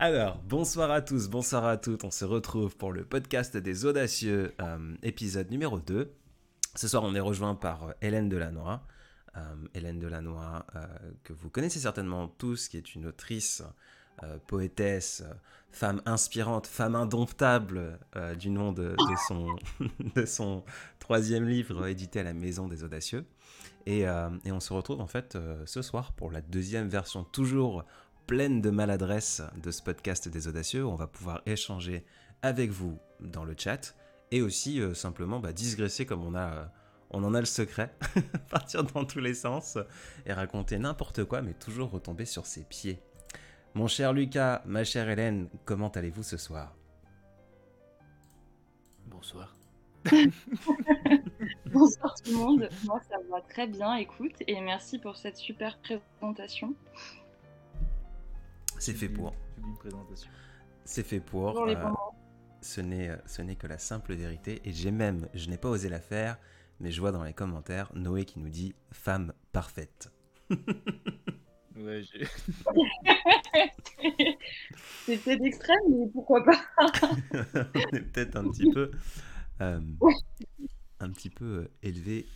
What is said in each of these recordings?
Alors, bonsoir à tous, bonsoir à toutes. On se retrouve pour le podcast des audacieux, euh, épisode numéro 2. Ce soir, on est rejoint par euh, Hélène Delannoy. Euh, Hélène Delannoy, que vous connaissez certainement tous, qui est une autrice, poétesse, femme inspirante, femme indomptable, du nom de, son, troisième livre édité à la Maison des Audacieux. Et, on se retrouve en fait ce soir pour la deuxième version, toujours pleine de maladresse de ce podcast des audacieux. On va pouvoir échanger avec vous dans le chat et aussi euh, simplement bah, digresser comme on a, euh, on en a le secret, partir dans tous les sens et raconter n'importe quoi, mais toujours retomber sur ses pieds. Mon cher Lucas, ma chère Hélène, comment allez-vous ce soir? Bonsoir. Bonsoir tout le monde, moi ça va très bien, écoute, et merci pour cette super présentation. C'est fait pour. C'est fait pour. Euh, ce n'est euh, ce n'est que la simple vérité et j'ai même je n'ai pas osé la faire mais je vois dans les commentaires Noé qui nous dit femme parfaite Ouais, j'ai. C'est peut-être extrême, mais pourquoi pas on est peut-être un petit peu euh, Ouais. un petit peu euh, élevé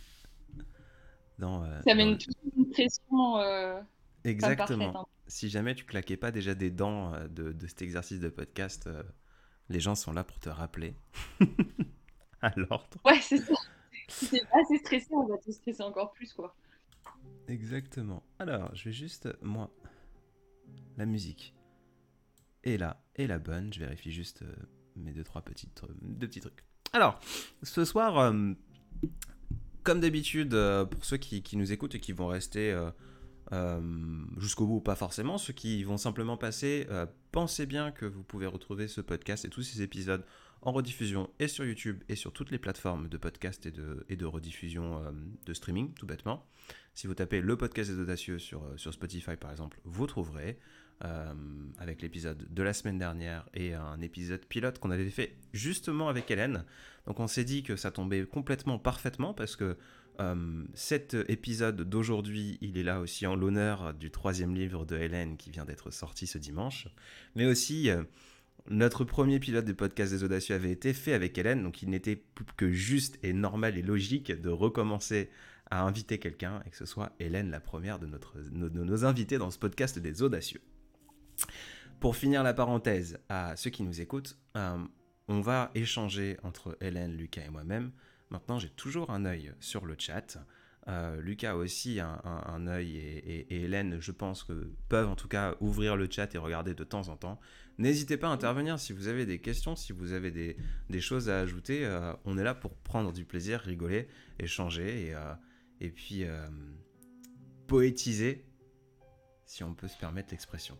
dans, euh, Ça dans met le- une, toute une pression euh, femme exactement parfaite. hein. Si jamais tu claquais pas déjà des dents euh, de, de cet exercice de podcast euh, les gens sont là pour te rappeler à l'ordre Ouais, c'est ça. Si t'es pas assez stressé, on va te stresser encore plus, quoi. Exactement. Alors, je vais juste, moi, la musique est là, et la bonne. Je vérifie juste euh, mes deux, trois petites, deux petits trucs. Alors, ce soir, euh, comme d'habitude, pour ceux qui, qui nous écoutent et qui vont rester euh, jusqu'au bout, pas forcément, ceux qui vont simplement passer, euh, pensez bien que vous pouvez retrouver ce podcast et tous ces épisodes en rediffusion et sur YouTube et sur toutes les plateformes de podcast et de, rediffusion euh, de streaming, tout bêtement. Si vous tapez le podcast des audacieux sur Spotify par exemple, vous trouverez euh, avec l'épisode de la semaine dernière et un épisode pilote qu'on avait fait justement avec Hélène. Donc on s'est dit que ça tombait complètement parfaitement parce que euh, cet épisode d'aujourd'hui, il est là aussi en l'honneur du troisième livre de Hélène qui vient d'être sorti ce dimanche. Mais aussi, euh, notre premier pilote du podcast des audacieux avait été fait avec Hélène, donc il n'était que juste et normal et logique de recommencer à inviter quelqu'un et que ce soit Hélène la première de, notre, de nos invités dans ce podcast des audacieux. Pour finir la parenthèse à ceux qui nous écoutent, euh, on va échanger entre Hélène, Lucas et moi-même. Maintenant, j'ai toujours un œil sur le chat. Euh, Lucas aussi un, un- œil et, Hélène, je pense que peuvent en tout cas ouvrir le chat et regarder de temps en temps. N'hésitez pas à intervenir si vous avez des questions, si vous avez des, choses à ajouter. euh, on est là pour prendre du plaisir, rigoler, échanger et, euh, et puis poétiser, si on peut se permettre l'expression.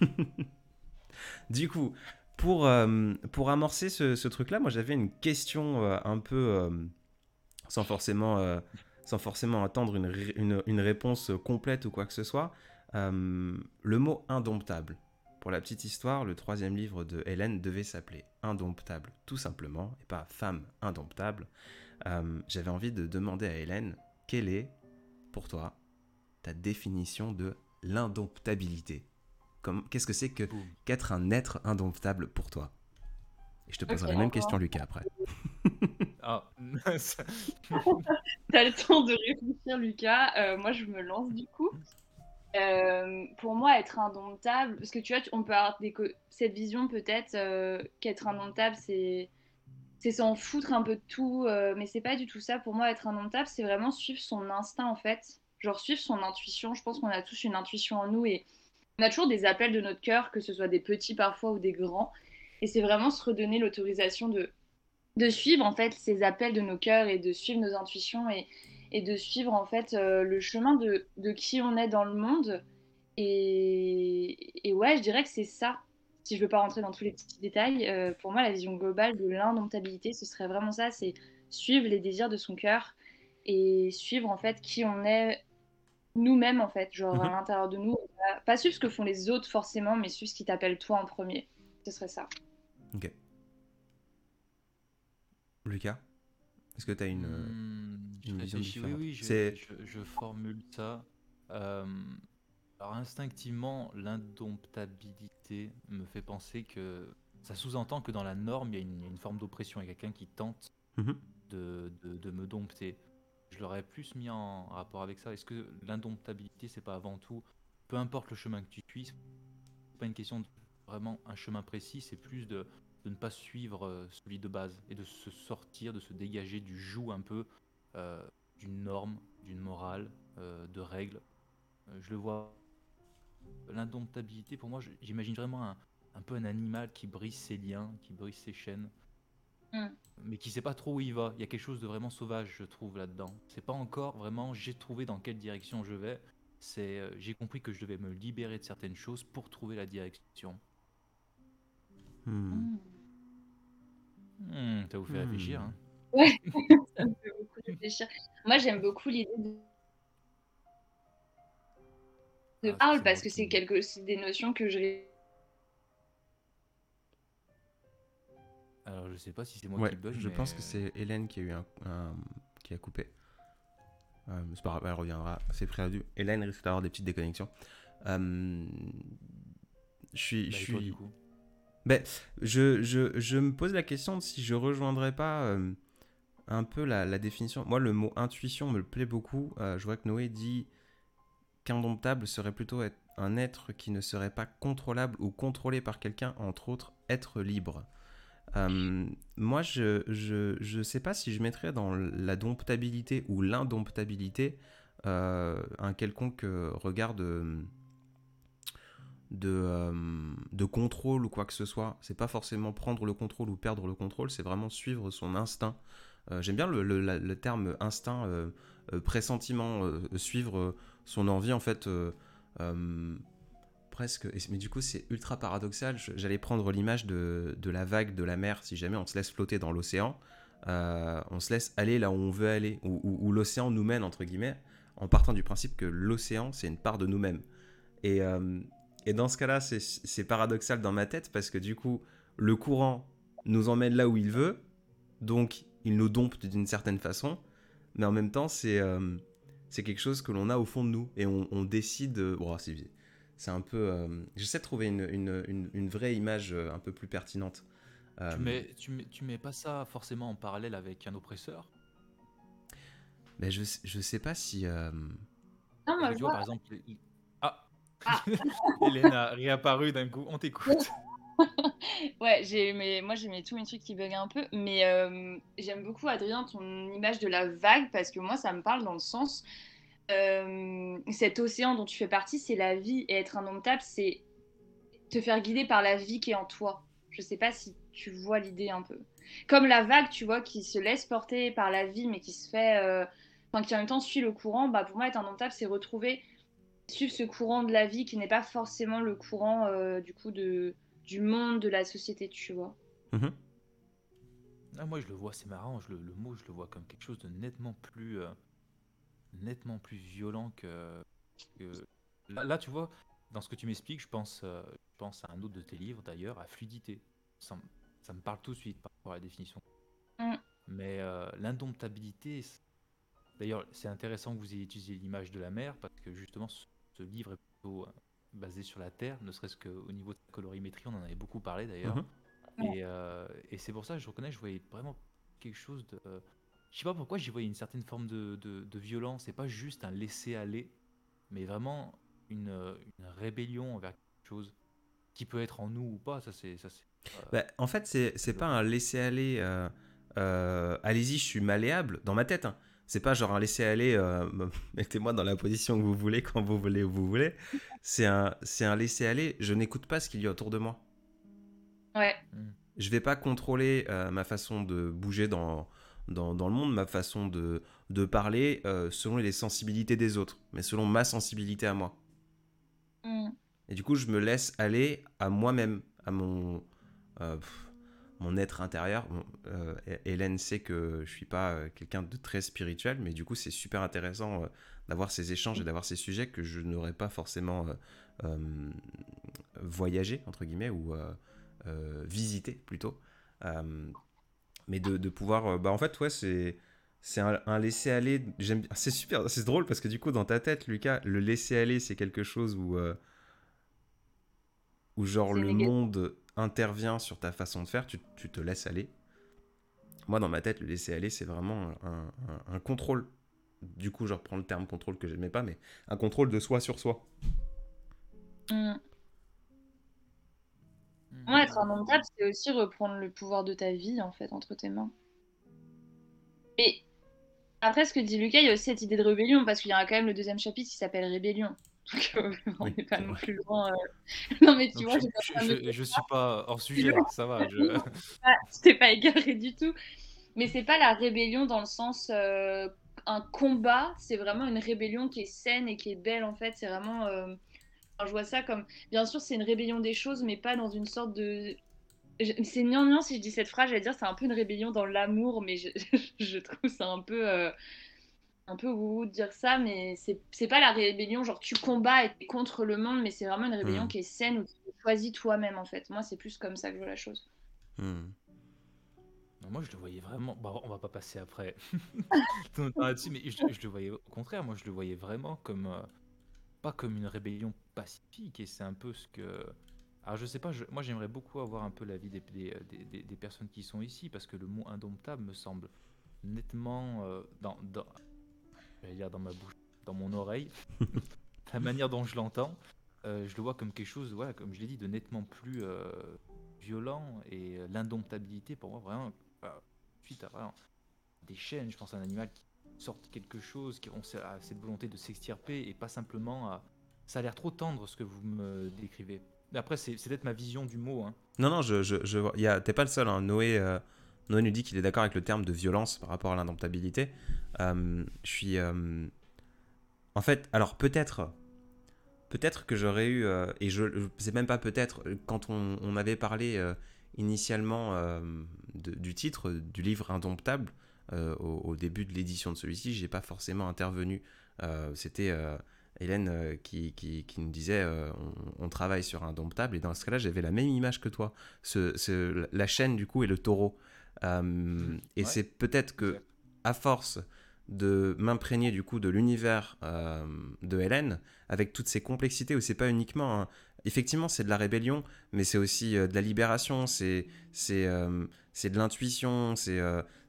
du coup, pour, euh, pour amorcer ce, ce truc-là, moi j'avais une question euh, un peu euh, sans forcément, sans forcément attendre une, une, une réponse complète ou quoi que ce soit. Le mot indomptable. Pour la petite histoire, le troisième livre de Hélène devait s'appeler Indomptable, tout simplement, et pas Femme indomptable. J'avais envie de demander à Hélène, quelle est, pour toi, ta définition de l'indomptabilité? Qu'est-ce que c'est que qu'être un être indomptable pour toi? Et je te poserai la même question, Lucas, après. Ah, ça- T'as le temps de réfléchir, Lucas. Euh, moi, je me lance du coup. Euh, pour moi, être indomptable, parce que tu vois, on peut avoir des cette vision peut-être euh, qu'être indomptable, c'est c'est s'en foutre un peu de tout, euh, mais c'est pas du tout ça. Pour moi, être indomptable, c'est vraiment suivre son instinct en fait, genre suivre son intuition. Je pense qu'on a tous une intuition en nous et on a toujours des appels de notre cœur, que ce soit des petits parfois ou des grands, et c'est vraiment se redonner l'autorisation de de suivre en fait ces appels de nos cœurs et de suivre nos intuitions et, et de suivre en fait euh, le chemin de, de qui on est dans le monde. Et, et ouais, je dirais que c'est ça. Si je veux pas rentrer dans tous les petits détails, euh, pour moi la vision globale de l'indomptabilité, ce serait vraiment ça, c'est suivre les désirs de son cœur et suivre en fait qui on est nous-mêmes en fait, genre à Mhm. l'intérieur de nous. Pas- suivre ce que font les autres forcément, mais suivre ce qui t'appelle toi en premier. Ce serait ça. Ok. Lucas Est-ce que tu as une. Hmm, je une vision réfléchis, oui, différente. oui, je, C'est- je, je formule ça. Euh, Alors instinctivement, l'indomptabilité me fait penser que ça sous-entend que dans la norme, il y a une, forme d'oppression. Il y a quelqu'un qui tente Mhm. de, de- de me dompter. Je l'aurais plus mis en rapport avec ça. Est-ce que l'indomptabilité, c'est pas avant tout, peu importe le chemin que tu suis, c'est pas une question de vraiment un chemin précis, c'est plus de, de ne pas suivre euh, celui de base et de se sortir, de se dégager du joug un peu euh, d'une norme, d'une morale, euh, de règles. Je le vois. L'indomptabilité, pour moi, j'imagine vraiment un, un peu un animal qui brise ses liens, qui brise ses chaînes Mm. mais qui sait pas trop où il va. Il y a quelque chose de vraiment sauvage, je trouve, là-dedans. C'est pas encore vraiment j'ai trouvé dans quelle direction je vais. C'est euh, j'ai compris que je devais me libérer de certaines choses pour trouver la direction. Hmm. Mm. Hmm, ça vous fait Hmm. réfléchir. Hein Ça me fait beaucoup réfléchir. Moi, j'aime beaucoup l'idée de, de Ah, parle parce que c'est quelque... c'est des notions que je Alors je sais pas si c'est moi Ouais, qui bug. je mais, pense que euh, c'est Hélène qui a eu un, un- qui a coupé. Euh, c'est pas grave, elle reviendra. C'est prévu. Hélène risque d'avoir des petites déconnexions. Euh, je suis, bah, je et toi, suis. du coup Je, je, je me pose la question de si je rejoindrais pas euh, un peu la, la définition. Moi, le mot intuition me plaît beaucoup. Je vois que Noé dit qu'indomptable serait plutôt être un être qui ne serait pas contrôlable ou contrôlé par quelqu'un, entre autres, être libre. Euh, moi, je, je, je sais pas si je mettrais dans la domptabilité ou l'indomptabilité euh, un quelconque euh, regard de, de, contrôle ou quoi que ce soit. C'est pas forcément prendre le contrôle ou perdre le contrôle, c'est vraiment suivre son instinct. J'aime bien le, le- terme instinct, pressentiment, suivre son envie en fait. Mais du coup c'est ultra paradoxal. J'allais prendre l'image de, la vague de la mer, si jamais on se laisse flotter dans l'océan, euh, on se laisse aller là où on veut aller, où, l'océan nous mène, entre guillemets, en partant du principe que l'océan c'est une part de nous-mêmes. Et, euh, dans ce cas-là, c'est- paradoxal dans ma tête parce que du coup, le courant nous emmène là où il veut, donc il nous dompte d'une certaine façon, mais en même temps, c'est euh, c'est quelque chose que l'on a au fond de nous et on, décide. bon, c'est c'est un peu. euh, J'essaie de trouver une, une- une- une vraie image euh, un peu plus pertinente. Euh, tu, mets, tu, mets, tu mets pas ça forcément en parallèle avec un oppresseur? Mais je, sais- je sais pas si. euh, Non, moi, je vois, par exemple. il- Ah, Ah. Hélène a réapparu d'un coup, on t'écoute. Ouais, j'ai mes... moi j'ai mes tous mes trucs qui bug un peu, mais euh, j'aime beaucoup Adrien ton image de la vague parce que moi ça me parle dans le sens euh, cet océan dont tu fais partie, c'est la vie et être indomptable, c'est te faire guider par la vie qui est en toi. Je sais pas si tu vois l'idée un peu. Comme la vague, tu vois, qui se laisse porter par la vie mais qui se fait, euh, enfin qui en même temps suit le courant. Bah pour moi être indomptable, c'est retrouver suivre ce courant de la vie qui n'est pas forcément le courant euh, du coup de du monde, de la société, tu vois. mhm. Ah, moi, je le vois, c'est marrant. Je le, le mot, je le vois comme quelque chose de nettement plus, euh, nettement plus violent que. que- Là, là, tu vois, dans ce que tu m'expliques, je pense, euh, je pense à un autre de tes livres, d'ailleurs, à fluidité. Ça, me- ça me parle tout de suite par rapport à la définition. Mm. Mais euh, l'indomptabilité, d'ailleurs, c'est intéressant que vous ayez utilisé l'image de la mer parce que justement, ce, ce livre est plutôt euh, basé sur la Terre, ne serait-ce qu'au niveau de la colorimétrie, on en avait beaucoup parlé d'ailleurs. Mhm. Et, euh, et c'est pour ça que je reconnais, je voyais vraiment quelque chose de. Je sais pas pourquoi j'y voyais une certaine forme de, de, de violence. C'est pas juste un laisser-aller, mais vraiment une, euh, une rébellion envers quelque chose qui peut être en nous ou pas. Ça, c'est. ça, c'est, euh, Bah, en fait, c'est c'est pas un laisser-aller. euh, euh, Allez-y, je suis malléable dans ma tête. hein. C'est pas genre un laisser-aller. euh, Mettez-moi dans la position que vous voulez, quand vous voulez, où vous voulez. C'est un, c'est un laisser-aller. Je n'écoute pas ce qu'il y a autour de moi. Ouais. Je vais pas contrôler euh, ma façon de bouger dans, dans, dans le monde, ma façon de, de parler euh, selon les sensibilités des autres, mais selon ma sensibilité à moi. Mm. Et du coup, je me laisse aller à moi-même, à mon, euh, pff, mon être intérieur. Bon, euh, Hé- Hélène sait que je suis pas quelqu'un de très spirituel, mais du coup, c'est super intéressant d'avoir ces échanges et d'avoir ces sujets que je n'aurais pas forcément voyagé, entre guillemets, ou visité plutôt. Mais de, de pouvoir. euh, bah, en fait, ouais, c'est. c'est un, un laisser-aller. J'aime, c'est super, c'est drôle parce que du coup, dans ta tête, Lucas, le laisser-aller, c'est quelque chose où, euh, où genre le négatif. monde intervient sur ta façon de faire, tu, tu te laisses aller. Moi, dans ma tête, le laisser-aller, c'est vraiment un, un- un contrôle. Du coup, je reprends le terme contrôle que j'aimais pas, mais un contrôle de soi sur soi. Mm. Hmm. Moi, être indomptable, c'est aussi reprendre le pouvoir de ta vie, en fait, entre tes mains. Et après, ce que dit Lucas, il y a aussi cette idée de rébellion, parce qu'il y a quand même le deuxième chapitre qui s'appelle Rébellion. Donc, euh, on Oui, n'est pas non plus loin. euh. Non, mais tu Donc, vois, je, je- je suis pas hors sujet, ça va. Je... c'était pas égaré du tout. Mais c'est pas la rébellion dans le sens euh, un combat, c'est vraiment une rébellion qui est saine et qui est belle en fait. C'est vraiment. Enfin, je vois ça comme. Bien sûr, c'est une rébellion des choses, mais pas dans une sorte de. je- C'est gnangnan si je dis cette phrase, j'allais dire c'est un peu une rébellion dans l'amour, mais je, je trouve ça un peu. euh, un peu ouh de dire ça, mais c'est c'est pas la rébellion, genre tu combats et t'es contre le monde, mais c'est vraiment une rébellion Mm. qui est saine où tu choisis toi-même en fait. Moi, c'est plus comme ça que je vois la chose. Hmm. Moi, je le voyais vraiment. Bah, on va pas passer après là-dessus, mais je, je le voyais au contraire. Moi, je le voyais vraiment comme euh, pas comme une rébellion pacifique. Et c'est un peu ce que. Alors, je sais pas. je- Moi, j'aimerais beaucoup avoir un peu l'avis des, des, des- personnes qui sont ici, parce que le mot indomptable me semble nettement euh, dans, dans, j'allais dire dans ma bouche, dans mon oreille, la manière dont je l'entends. euh, je le vois comme quelque chose, voilà, comme je l'ai dit, de nettement plus euh, violent et l'indomptabilité pour moi vraiment bah, suite à vraiment des chaînes, je pense à un animal qui sorte quelque chose, qui ce- a cette volonté de s'extirper et pas simplement à... Ça a l'air trop tendre ce que vous me décrivez. Après, c'est peut-être ma vision du mot. Hein. Non, non, je, je, je T'es pas le seul. hein. Noé, euh, Noé nous dit qu'il est d'accord avec le terme de violence par rapport à l'indomptabilité. Euh, je suis. euh, En fait, alors peut-être. Peut-être que j'aurais eu. et je c'est même pas peut-être. Quand on, on avait parlé initialement du titre du livre Indomptable, euh, au, au début de l'édition de celui-ci, j'ai pas forcément intervenu. Euh, C'était. euh, Hélène qui, qui, qui nous disait on, on travaille sur Indomptable et dans ce cas-là j'avais la même image que toi ce, ce- la chaîne du coup et le taureau et ouais. c'est peut-être que à force de m'imprégner du coup de l'univers euh, de Hélène avec toutes ces complexités où c'est pas uniquement un- effectivement c'est de la rébellion mais c'est aussi euh, de la libération c'est c'est euh, c'est de l'intuition c'est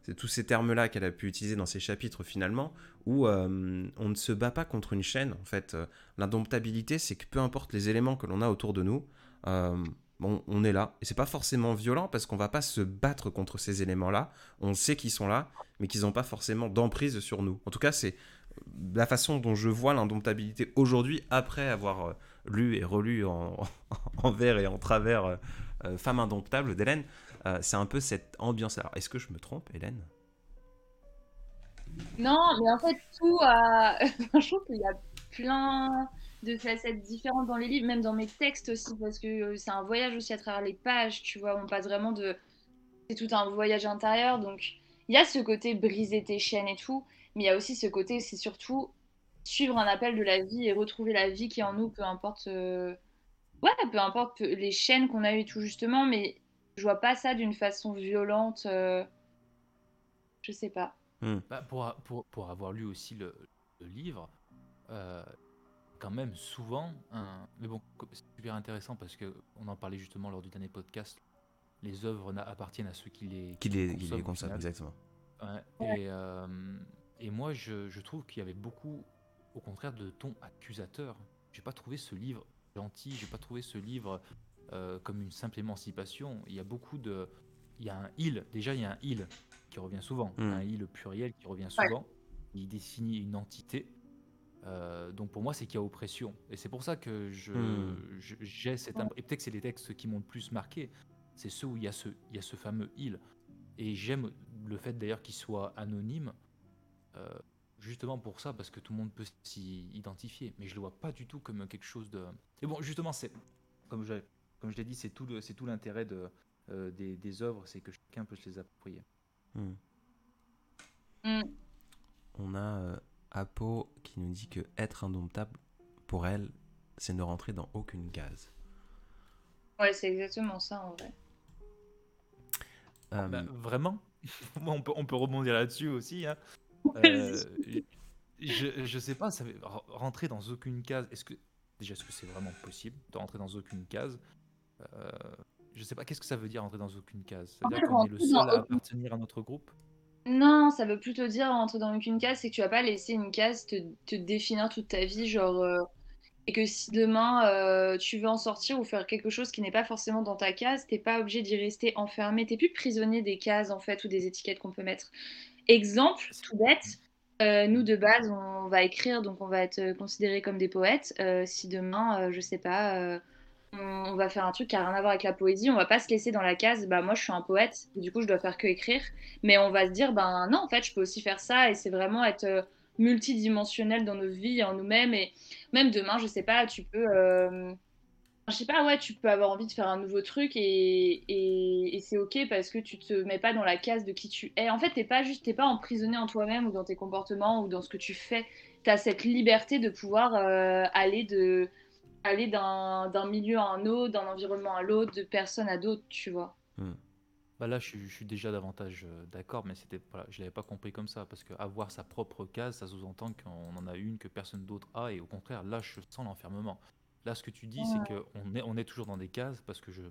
c'est tous ces termes là qu'elle a pu utiliser dans ses chapitres finalement où euh, on ne se bat pas contre une chaîne en fait. Euh, l'indomptabilité c'est que peu importe les éléments que l'on a autour de nous euh, bon, on est là. Et c'est pas forcément violent parce qu'on va pas se battre contre ces éléments là on sait qu'ils sont là mais qu'ils n'ont pas forcément d'emprise sur nous. En tout cas c'est la façon dont je vois l'indomptabilité aujourd'hui après avoir lu et relu en, vers et en travers Femme indomptable d'Hélène euh, c'est un peu cette ambiance alors est-ce que je me trompe Hélène? Non, mais en fait, tout je trouve qu'il y a plein de facettes différentes dans les livres, même dans mes textes aussi, parce que euh, c'est un voyage aussi à travers les pages, tu vois. On passe vraiment de. C'est tout un voyage intérieur, donc il y a ce côté briser tes chaînes et tout, mais il y a aussi ce côté, c'est surtout suivre un appel de la vie et retrouver la vie qui est en nous, peu importe. euh, Ouais, peu importe les chaînes qu'on a eues tout, justement, mais je vois pas ça d'une façon violente. euh, Je sais pas. Bah, pour, a- pour, pour avoir lu aussi le, le livre, euh, quand même souvent, mais bon, c'est super intéressant parce que on en parlait justement lors du dernier podcast. Les œuvres appartiennent à ceux qui les, qui les, qui consomment les au consomme final. exactement Ouais, Et, euh, et moi, je, je trouve qu'il y avait beaucoup, au contraire, de ton accusateur. J'ai pas trouvé ce livre gentil, j'ai pas trouvé ce livre euh, comme une simple émancipation. Il y a beaucoup de. Il y a un il, déjà, il y a un il qui revient souvent. Mm. Un il pluriel qui revient Ouais. souvent. Il définit une entité. Euh, donc pour moi, c'est qu'il y a oppression. Et c'est pour ça que je, Mm. je- j'ai cette. Et peut-être que c'est les textes qui m'ont le plus marqué. C'est ceux où il y a ce, il y a ce fameux il. Et j'aime le fait d'ailleurs qu'il soit anonyme, euh, justement pour ça, parce que tout le monde peut s'y identifier. Mais je le vois pas du tout comme quelque chose de. Et bon, justement, c'est comme je, comme je l'ai dit, c'est tout, c'est tout l'intérêt de, euh, des, des œuvres, c'est que chacun peut se les approprier. Hmm. Mm. On a euh, Apo qui nous dit que être indomptable, pour elle, c'est ne rentrer dans aucune case. Ouais, c'est exactement ça en vrai. Euh, Bah, vraiment? Moi, on peut, on peut rebondir là-dessus aussi. hein. Euh, je, je sais pas, ça veut r- rentrer dans aucune case. Est-ce que déjà est-ce que c'est vraiment possible de rentrer dans aucune case? Euh, Je sais pas, qu'est-ce que ça veut dire rentrer dans aucune case? C'est-à-dire qu'on est le seul à appartenir à notre groupe? Non, ça veut plutôt dire rentrer dans aucune case, c'est que tu vas pas laisser une case te, te définir toute ta vie, genre, euh, et que si demain euh, tu veux en sortir ou faire quelque chose qui n'est pas forcément dans ta case, t'es pas obligé d'y rester enfermé, t'es plus prisonnier des cases en fait ou des étiquettes qu'on peut mettre. Exemple, tout bête, euh, nous de base on va écrire, donc on va être considérés comme des poètes. Euh, si demain, euh, je sais pas, on, va faire un truc qui a rien à voir avec la poésie, on va pas se laisser dans la case, bah moi je suis un poète, du coup je dois faire que écrire. Mais on va se dire, ben non, en fait, je peux aussi faire ça, et c'est vraiment être euh, multidimensionnel dans nos vies, en nous-mêmes, et même demain, je sais pas, tu peux, euh, je sais pas, ouais, tu peux avoir envie de faire un nouveau truc, et, et, et c'est ok parce que tu te mets pas dans la case de qui tu es. En fait, t'es pas juste, t'es pas emprisonné en toi-même ou dans tes comportements ou dans ce que tu fais. T'as cette liberté de pouvoir euh, aller de aller d'un d'un milieu à un autre, d'un environnement à l'autre, de personne à d'autres, tu vois. Bah là, je suis, je suis déjà davantage euh, d'accord, mais c'était voilà, je l'avais pas compris comme ça, parce que avoir sa propre case, ça sous-entend qu'on en a une que personne d'autre a, et au contraire, là, je sens l'enfermement. Là, ce que tu dis, c'est qu'on est, on est toujours dans des cases, parce que je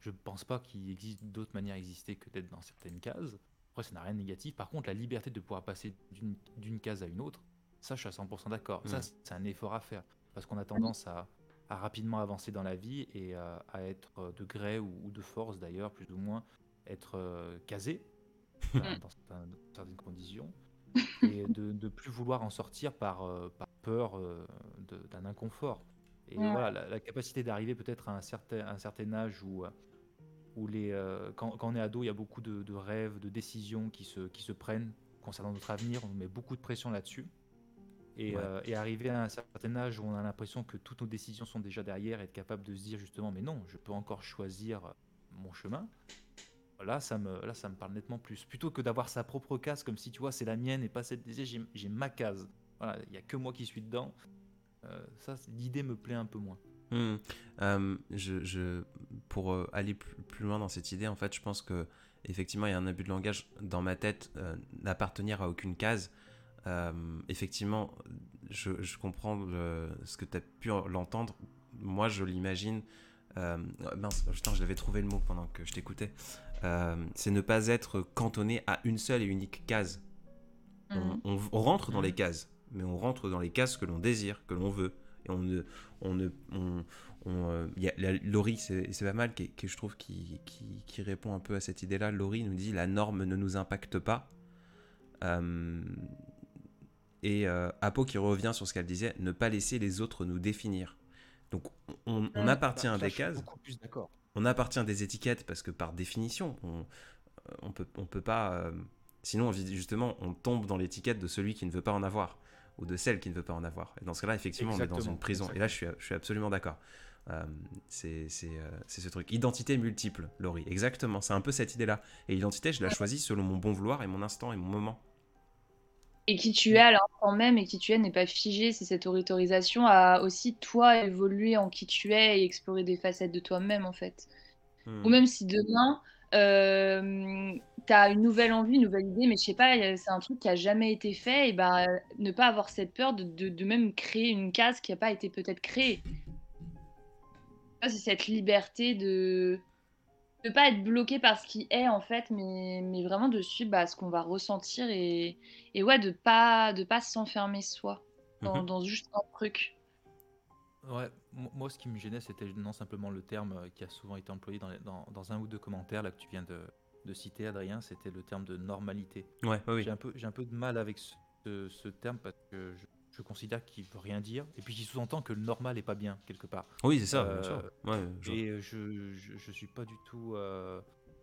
je pense pas qu'il existe d'autres manières d'exister que d'être dans certaines cases. Après, ça n'a rien de négatif. Par contre, la liberté de pouvoir passer d'une d'une case à une autre, ça, je suis à 100% d'accord. Ça, c'est un effort à faire, parce qu'on a tendance à, à rapidement avancer dans la vie et à, à être euh, de gré ou, ou de force d'ailleurs, plus ou moins, être euh, casé dans, certaines conditions et de ne plus vouloir en sortir par, euh, par peur euh, d'un inconfort. Et Ouais. voilà, la, la capacité d'arriver peut-être à un certain, un certain âge où, euh, où les, euh, quand, quand on est ado, il y a beaucoup de, de rêves, de décisions qui se, qui se prennent concernant notre avenir, on met beaucoup de pression là-dessus. Et, Ouais. euh, et arriver à un certain âge où on a l'impression que toutes nos décisions sont déjà derrière, être capable de se dire justement, mais non, je peux encore choisir mon chemin. Là, ça me, là, ça me parle nettement plus. Plutôt que d'avoir sa propre case, comme si tu vois, c'est la mienne et pas celle des j'ai ma case. Voilà, il n'y a que moi qui suis dedans. Euh, ça, l'idée me plaît un peu moins. Hmm. Euh, je, je- pour euh, aller plus, plus loin dans cette idée, en fait, je pense que effectivement, il y a un abus de langage dans ma tête euh, d'appartenir à aucune case. Euh, effectivement, je, je comprends le- ce que tu as pu l'entendre. Moi, je l'imagine. euh, mince, putain, je l'avais trouvé le mot pendant que je t'écoutais. Euh, c'est ne pas être cantonné à une seule et unique case. On, Mhm. on- on rentre dans Mhm. les cases, mais on rentre dans les cases que l'on désire, que l'on veut. Et on ne. On ne on, euh, y a, la- Laurie, c'est c'est pas mal, qui, qui, je trouve, qui, qui, qui répond un peu à cette idée-là. Laurie nous dit la norme ne nous impacte pas. Euh, et euh, Apo qui revient sur ce qu'elle disait, ne pas laisser les autres nous définir. Donc on, on Mm. appartient à Bah, Là, des cases beaucoup plus d'accord. on appartient à des étiquettes parce que par définition, on, euh, on peut, on peut pas. euh, sinon, justement, on tombe dans l'étiquette de celui qui ne veut pas en avoir ou de celle qui ne veut pas en avoir. Et dans ce cas-là, effectivement, on est dans une prison. Et là, je suis, je suis absolument d'accord. Euh, c'est ce truc. Identité multiple, Laurie. Exactement. C'est un peu cette idée-là. Et l'identité, je la choisis selon mon bon vouloir et mon instant et mon moment. Et qui tu es à l'instant même et qui tu es n'est pas figé, c'est cette autorisation à aussi toi évoluer en qui tu es et explorer des facettes de toi-même en fait. Hmm. Ou même si demain, euh, tu as une nouvelle envie, une nouvelle idée, mais je sais pas, c'est un truc qui a jamais été fait, et ben ne pas avoir cette peur de, de, de même créer une case qui n'a pas été peut-être créée. C'est cette liberté de ne pas être bloqué par ce qui est en fait, mais, mais vraiment de suivre bah, ce qu'on va ressentir et, et ouais, de pas de pas s'enfermer soi dans, Mhm. dans juste un truc. Ouais, mo- moi ce qui me gênait c'était non simplement le terme euh, qui a souvent été employé dans, les- dans, dans un ou deux commentaires là que tu viens de, de citer Adrien, c'était le terme de normalité. Ouais, ouais, oui. J'ai un peu j'ai un peu de mal avec ce, ce- ce terme parce que je, je considère qu'il veut rien dire et puis qui sous-entend que le normal est pas bien quelque part. Oui, c'est ça, Euh, bien sûr. Ouais, je- Et euh, je, je, je suis pas du tout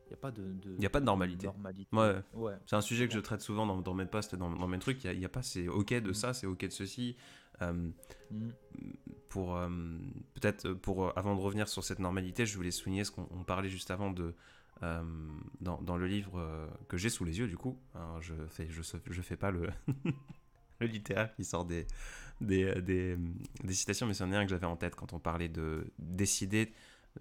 il n'y a pas de, de Y a pas de normalité. normalité. Ouais. Ouais. C'est un sujet que je traite souvent dans, dans mes posts, dans, dans mes trucs. Il n'y a, pas c'est ok de Mm. ça, c'est ok de ceci. Euh, Mm. pour euh, peut-être euh, pour euh, avant de revenir sur cette normalité, je voulais souligner ce qu'on on parlait juste avant de euh, dans, dans le livre euh, que j'ai sous les yeux du coup. Alors, je fais je, je fais pas le le littéraire qui sort des des, des, des citations, mais c'en est un que j'avais en tête quand on parlait de décider,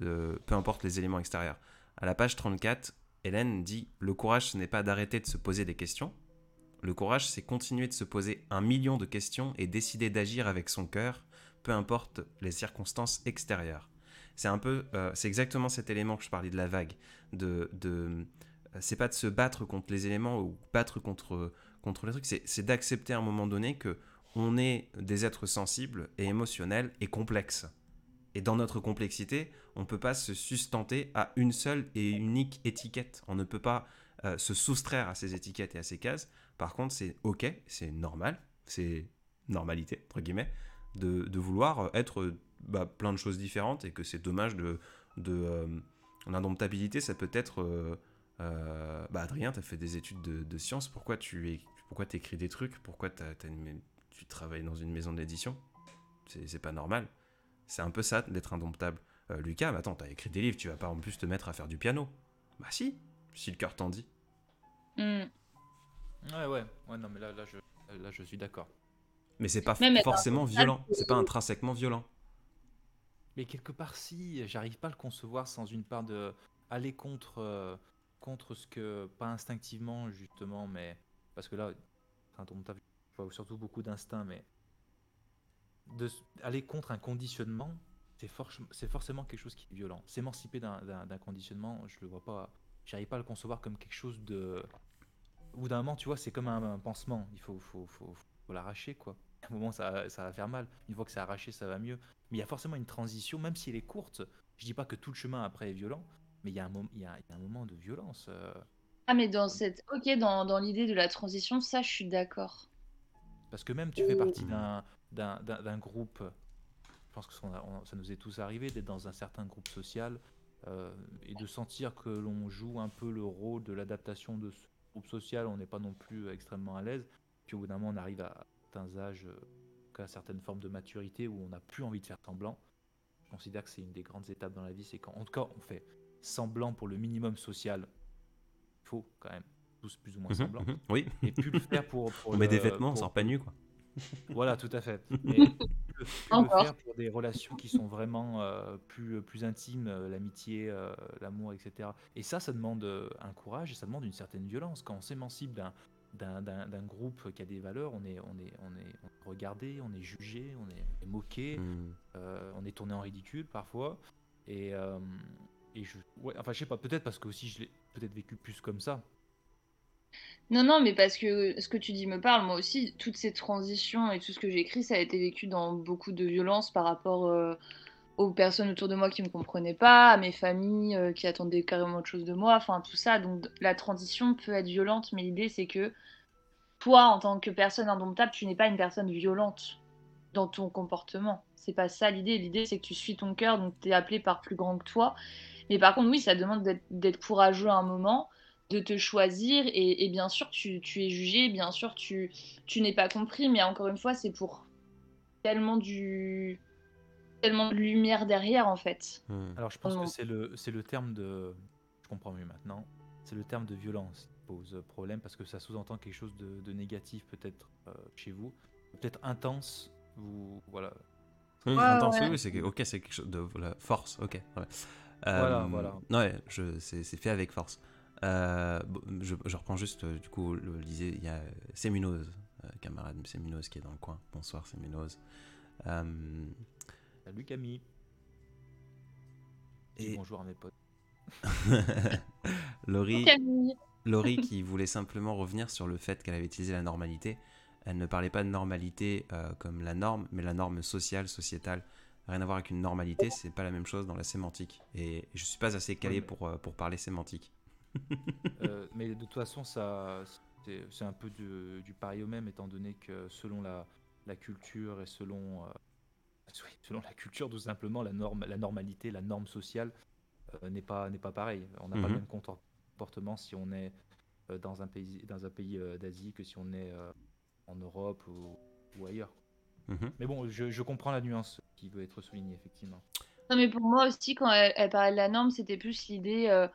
euh, peu importe les éléments extérieurs. À la page 34, Hélène dit Le courage, ce n'est pas d'arrêter de se poser des questions. Le courage, c'est continuer de se poser un million de questions et décider d'agir avec son cœur, peu importe les circonstances extérieures. C'est un peu, euh, c'est exactement cet élément que je parlais de la vague. De, de, euh, c'est pas de se battre contre les éléments ou battre contre contre les trucs. C'est d'accepter à un moment donné que on est des êtres sensibles et émotionnels et complexes. Et dans notre complexité, on ne peut pas se sustenter à une seule et unique étiquette. On ne peut pas euh, se soustraire à ces étiquettes et à ces cases. Par contre, c'est ok, c'est normal, c'est normalité, entre guillemets, de, vouloir être bah, plein de choses différentes et que c'est dommage de... de euh, indomptabilité, ça peut être... Euh, euh, bah Adrien, tu as fait des études de, de sciences, pourquoi tu pourquoi écris des trucs Pourquoi tu travailles dans une maison d'édition? C'est pas normal. C'est un peu ça d'être indomptable. Lucas, mais attends, t'as écrit des livres, tu vas pas en plus te mettre à faire du piano. Bah si, si le cœur t'en dit. Hmm. Ouais, ouais, ouais, non, mais là, là, je, là, je suis d'accord. Mais c'est pas forcément violent, c'est pas intrinsèquement violent. Mais quelque part, si, j'arrive pas à le concevoir sans une part de aller contre, euh, contre ce que, pas instinctivement justement, mais parce que là, je vois surtout beaucoup d'instinct, mais aller contre un conditionnement, c'est forcément quelque chose qui est violent. S'émanciper d'un conditionnement, je le vois pas, j'arrive pas à le concevoir comme quelque chose de. Au bout d'un moment, tu vois, c'est comme un, pansement, il faut, l'arracher, quoi. À un moment, ça, va faire mal. Une fois que c'est arraché, ça va mieux. Mais il y a forcément une transition, même si elle est courte. Je dis pas que tout le chemin après est violent, mais il y a un, moment, y un moment de violence. Euh. Ah, mais dans cette. Ok, dans, dans l'idée de la transition, ça, je suis d'accord. Parce que même tu fais partie d'un, d'un, groupe. Je pense que ça, ça nous est tous arrivé d'être dans un certain groupe social euh, et de sentir que l'on joue un peu le rôle de l'adaptation de ce groupe social. On n'est pas non plus extrêmement à l'aise. Puis au bout d'un moment, on arrive à certains âges euh, qu'à certaines formes de maturité où on n'a plus envie de faire semblant. Je considère que c'est une des grandes étapes dans la vie, c'est qu'en tout cas on fait semblant pour le minimum social. Il faut quand même tous plus ou moins mhm, semblant. Mhm, oui. Et plus le faire pour. on met des vêtements, on sort pas nu quoi. Voilà, tout à fait. Et le faire pour des relations qui sont vraiment euh, plus, plus intimes, euh, l'amitié, euh, l'amour, etc. Et ça, ça demande un courage et ça demande une certaine violence. Quand on s'émancipe d'un d'un groupe qui a des valeurs, on est, on est, on est, regardé, on est jugé, on est, moqué, hmm. euh, on est tourné en ridicule parfois. Et, euh, et je, ouais, enfin, je sais pas, peut-être parce que aussi je l'ai peut-être vécu plus comme ça. Non, non, mais parce que ce que tu dis me parle, moi aussi, toutes ces transitions et tout ce que j'écris, ça a été vécu dans beaucoup de violence par rapport euh, aux personnes autour de moi qui me comprenaient pas, à mes familles euh, qui attendaient carrément autre chose de moi, enfin tout ça. Donc la transition peut être violente, mais l'idée c'est que toi, en tant que personne indomptable, tu n'es pas une personne violente dans ton comportement. C'est pas ça l'idée. L'idée c'est que tu suis ton cœur, donc tu es appelé par plus grand que toi. Mais par contre, oui, ça demande d'être courageux à un moment, de te choisir, et, bien sûr, tu, tu, es jugé, bien sûr, tu, tu n'es pas compris, mais encore une fois, c'est pour tellement du tellement de lumière derrière en fait. Hmm. Alors je pense que c'est le, c'est le terme de... Je comprends mieux maintenant. C'est le terme de violence qui pose problème parce que ça sous-entend quelque chose de, négatif peut-être euh, chez vous. Peut-être intense, vous... Voilà. intense, oui, c'est ok, c'est quelque chose de la force, ok. Ouais. Voilà, euh, voilà. Ouais, je, c'est, c'est fait avec force. Euh, je, je, reprends juste, du coup, le lisez, il y a Séminose, camarade Séminose qui est dans le coin. Bonsoir Séminose. Salut Camille. Et bonjour à mes potes. Laurie, Laurie qui voulait simplement revenir sur le fait qu'elle avait utilisé la normalité. Elle ne parlait pas de normalité euh, comme la norme, mais la norme sociale, sociétale. Rien à voir avec une normalité, c'est pas la même chose dans la sémantique. Et je suis pas assez calé pour, euh, pour parler sémantique. Euh, mais de toute façon, ça, c'est un peu du, du pareil au même, étant donné que selon la, la culture et selon selon la culture, tout simplement, la, norme, la normalité, la norme sociale euh, n'est pas, pas pareil. On n'a pas le mhm. même comportement si on est euh, dans un pays, dans un pays euh, d'Asie que si on est en Europe ou, ailleurs. Mhm. Mais bon, je, je, comprends la nuance qui veut être soulignée, effectivement. Non, mais pour moi aussi, quand elle, parlait de la norme, c'était plus l'idée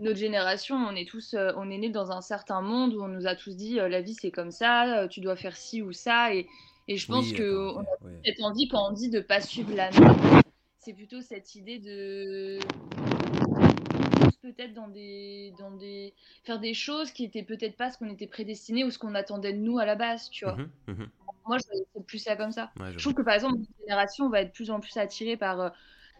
notre génération, on est tous, on est né dans un certain monde où on nous a tous dit la vie c'est comme ça, tu dois faire ci ou ça, et, et je pense qu'on a cette envie, quand on dit de ne pas suivre la norme, c'est plutôt cette idée de peut-être dans des, dans des, faire des choses qui étaient peut-être pas ce qu'on était prédestiné ou ce qu'on attendait de nous à la base, tu vois. Mhm, mhm. Moi, je c'est plus ça comme ça. Ouais, je Je trouve que par exemple, notre génération, on va être de plus en plus attiré par euh,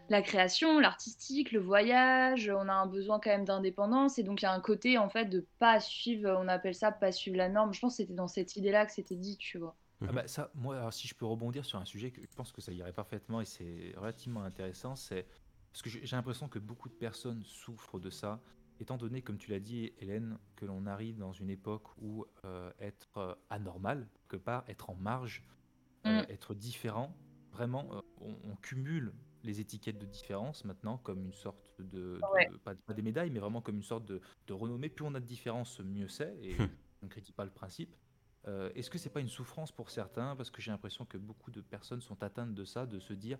la création, l'artistique, le voyage. On a un besoin quand même d'indépendance et donc il y a un côté en fait de pas suivre, on appelle ça pas suivre la norme. Je pense que c'était dans cette idée-là que c'était dit, tu vois. Ah Mhm. bah ça, moi, alors, si je peux rebondir sur un sujet que je pense que ça irait parfaitement et c'est relativement intéressant, c'est parce que j'ai l'impression que beaucoup de personnes souffrent de ça, étant donné, comme tu l'as dit, Hélène, que l'on arrive dans une époque où euh, être euh, anormal, quelque part, être en marge, euh, Mm. être différent, vraiment, euh, on, on cumule les étiquettes de différence maintenant comme une sorte de, de- Ouais. pas, pas des médailles, mais vraiment comme une sorte de, de renommée. Plus on a de différence, mieux c'est, et Hmm. on ne critique pas le principe. Euh, Est-ce que c'est pas une souffrance pour certains? Parce que j'ai l'impression que beaucoup de personnes sont atteintes de ça, de se dire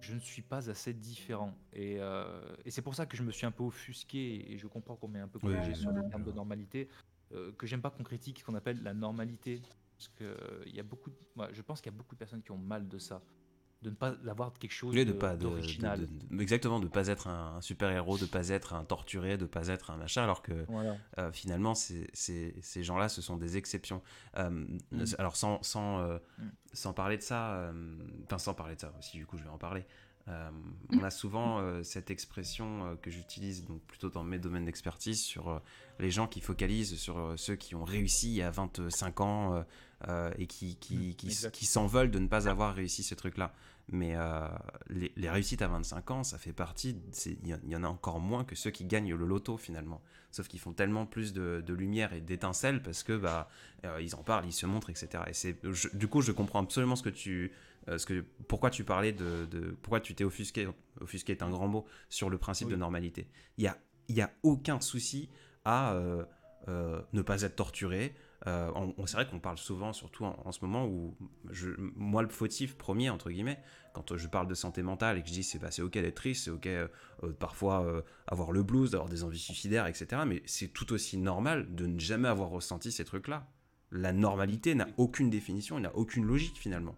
je ne suis pas assez différent. Et, euh, et c'est pour ça que je me suis un peu offusqué, et je comprends qu'on m'ait un peu corrigé sur le terme de normalité, euh, que j'aime pas qu'on critique ce qu'on appelle la normalité. Parce que euh, il y a beaucoup de- ouais, je pense qu'il y a beaucoup de personnes qui ont mal de ça. De ne pas avoir quelque chose Oui, de de- pas de, d'original. de- de- exactement de pas être un, super héros de pas être un torturé de pas être un machin alors que Voilà. euh, finalement c'est- c'est- ces gens-là ce sont des exceptions Euh, Mm. alors sans sans, euh, Mm. sans parler de ça enfin sans parler de ça aussi du coup je vais en parler euh, on a souvent euh, cette expression euh, que j'utilise donc plutôt dans mes domaines d'expertise sur les gens qui focalisent sur ceux qui ont réussi à 25 ans et qui, qui, Mm, qui, exact. qui s'en veulent de ne pas avoir réussi ce truc-là. Mais les, les réussites à 25 ans, ça fait partie. Il y, en- il y en a encore moins que ceux qui gagnent le loto finalement. Sauf qu'ils font tellement plus de, de lumière et d'étincelles parce que bah ils en parlent, ils se montrent, etc. Et c'est je- du coup je comprends absolument ce que tu euh, que pourquoi tu parlais de, de- pourquoi tu t'es offusqué offusqué est un grand mot sur le principe Oui. de normalité? Il y a il y a aucun souci à euh, euh, ne pas être torturé. Euh, on- on- c'est vrai qu'on parle souvent, surtout en, en ce moment où je, moi le fautif premier entre guillemets, quand je parle de santé mentale et que je dis c'est bah, ok d'être triste, c'est ok parfois avoir le blues, d'avoir des envies suicidaires, etc. Mais c'est tout aussi normal de ne jamais avoir ressenti ces trucs-là. La normalité n'a aucune définition, n'a aucune logique finalement.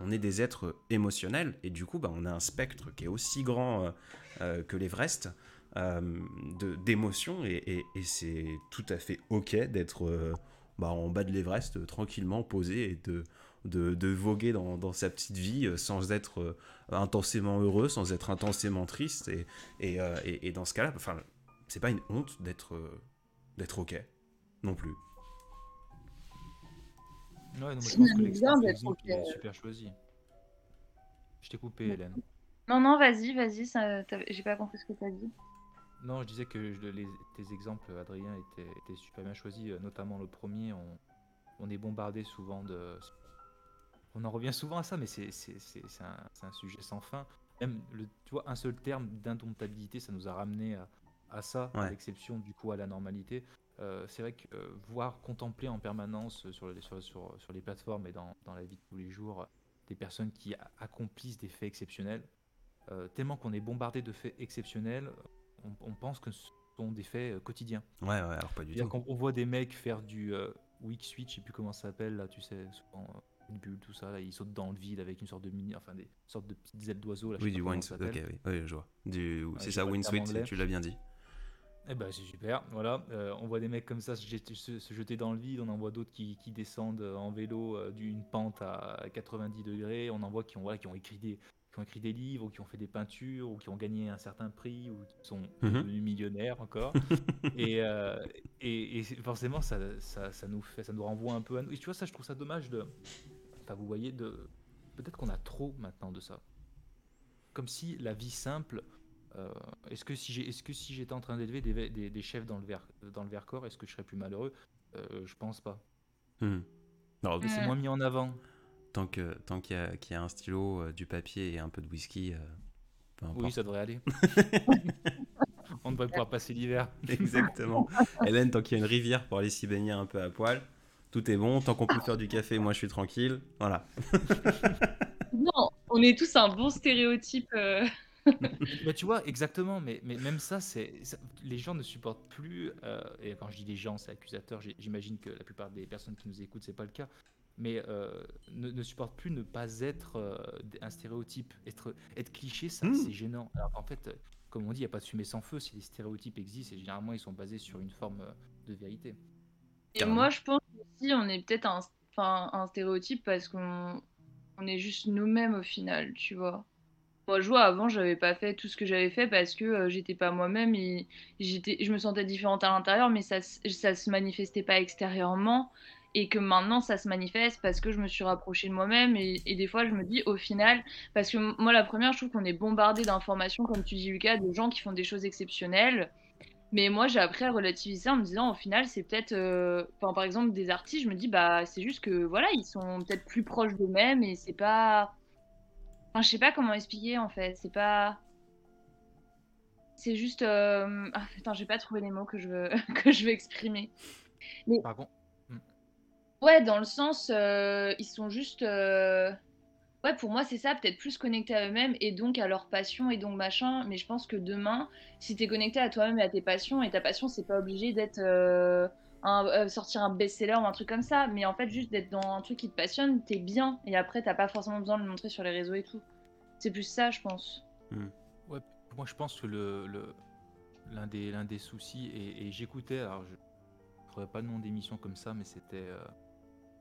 On est des êtres émotionnels et du coup bah, on a un spectre qui est aussi grand euh, euh, que l'Everest euh, d'émotions et, c'est tout à fait ok d'être euh, bah, en bas de l'Everest tranquillement posé et de, voguer dans, dans sa petite vie sans être intensément heureux, sans être intensément triste et, et, et- dans ce cas-là, enfin, c'est pas une honte d'être d'être ok non plus. Ouais, non, mais je pense que est super choisi. Je t'ai coupé, Hélène. Non, non, vas-y, vas-y, ça- j'ai pas compris ce que t'as dit. Non, je disais que je- les- tes exemples, Adrien, étaient, étaient super bien choisis, euh, notamment le premier. On, on est bombardé souvent de. On en revient souvent à ça, mais c'est c'est- c'est- c'est un, sujet sans fin. Même, le, tu vois, un seul terme d'indomptabilité, ça nous a ramené à, à ça, à l'exception du coup à la normalité. Euh, c'est vrai que euh, voir, contempler en permanence sur les, sur, sur- sur les plateformes et dans, dans la vie de tous les jours euh, des personnes qui accomplissent des faits exceptionnels, euh, tellement qu'on est bombardé de faits exceptionnels, on, on pense que ce sont des faits quotidiens. Ouais, ouais, alors pas du tout. on voit des mecs faire du weak switch, je sais plus comment ça s'appelle, là, tu sais, souvent, une bulle, tout ça, là, ils sautent dans le vide avec une sorte de mini, enfin des sortes de petites ailes d'oiseau, Oui, du ça ok, oui, oui, je vois. Du, c'est ça, anglais. tu l'as bien dit. Eh ben c'est super, voilà. Euh, on voit des mecs comme ça se jeter, se- se jeter dans le vide, on en voit d'autres qui, qui descendent euh, en vélo euh, d'une pente à 90 degrés, on en voit qui ont, voilà, qui ont écrit des qui ont écrit des livres, ou qui ont fait des peintures, ou qui ont gagné un certain prix, ou qui sont Mhm. devenus millionnaires encore. et, euh, et, et c'est- forcément, ça, ça, ça nous fait, ça nous renvoie un peu à nous. Et tu vois, ça, je trouve ça dommage de. Enfin, vous voyez, de. Peut-être qu'on a trop maintenant de ça. Comme si la vie simple. Euh, est-ce que si j'ai, est-ce que si j'étais en train d'élever des, des, des chefs dans le ver, dans le Vercors, est-ce que je serais plus malheureux? Euh, Je pense pas. Hmm. Mais c'est moins mis en avant. tant que tant qu'il y, a- qu'il y a un stylo, euh, du papier et un peu de whisky, euh, peu importe. Oui, ça devrait aller. On devrait pouvoir passer l'hiver. Exactement. Hélène, tant qu'il y a une rivière pour aller s'y baigner un peu à poil, tout est bon. Tant qu'on peut faire du café, moi je suis tranquille. Voilà. Non, on est tous un bon stéréotype. euh, Mais tu vois, exactement, mais, mais même ça, c'est ça- les gens ne supportent plus, euh, et quand je dis les gens, c'est accusateur, j'ai- j'imagine que la plupart des personnes qui nous écoutent, c'est pas le cas, mais euh, ne, ne supportent plus ne pas être euh, un stéréotype, être, être cliché, ça Mm. c'est gênant. Alors en fait, comme on dit, il n'y a pas de fumée sans feu. Si les stéréotypes existent, et généralement, ils sont basés sur une forme euh, de vérité. Et Carrément. moi, je pense aussi, on est peut-être un, enfin, un stéréotype parce qu'on on est juste nous-mêmes au final, tu vois. Moi, je vois, avant, j'avais pas fait tout ce que j'avais fait parce que euh, j'étais pas moi-même et je me sentais différente à l'intérieur, mais ça, ça se manifestait pas extérieurement. Et que maintenant, ça se manifeste parce que je me suis rapprochée de moi-même. Et, des fois, je me dis, au final, parce que moi, la première, je trouve qu'on est bombardé d'informations, comme tu dis, Lucas, de gens qui font des choses exceptionnelles. Mais moi, j'ai appris à relativiser en me disant, au final, c'est peut-être, euh, par exemple, des artistes, je me dis, bah, c'est juste que, voilà, ils sont peut-être plus proches d'eux-mêmes et c'est pas. Enfin, je sais pas comment expliquer, en fait. C'est pas. C'est juste. euh, Ah, putain, j'ai pas trouvé les mots que je veux, que je veux exprimer. Par contre, Ouais, dans le sens, euh, ils sont juste. euh, Ouais, pour moi, c'est ça, peut-être plus connectés à eux-mêmes et donc à leur passion et donc machin. Mais je pense que demain, si t'es connecté à toi-même et à tes passions, et ta passion, c'est pas obligé d'être un, euh, sortir un best-seller ou un truc comme ça, mais en fait, juste d'être dans un truc qui te passionne, t'es bien. Et après, t'as pas forcément besoin de le montrer sur les réseaux et tout. C'est plus ça, je pense. Ouais, moi je pense que le, l'un des, l'un des soucis, et, et j'écoutais, alors je ne trouvais pas le nom d'émission comme ça, mais c'était, euh,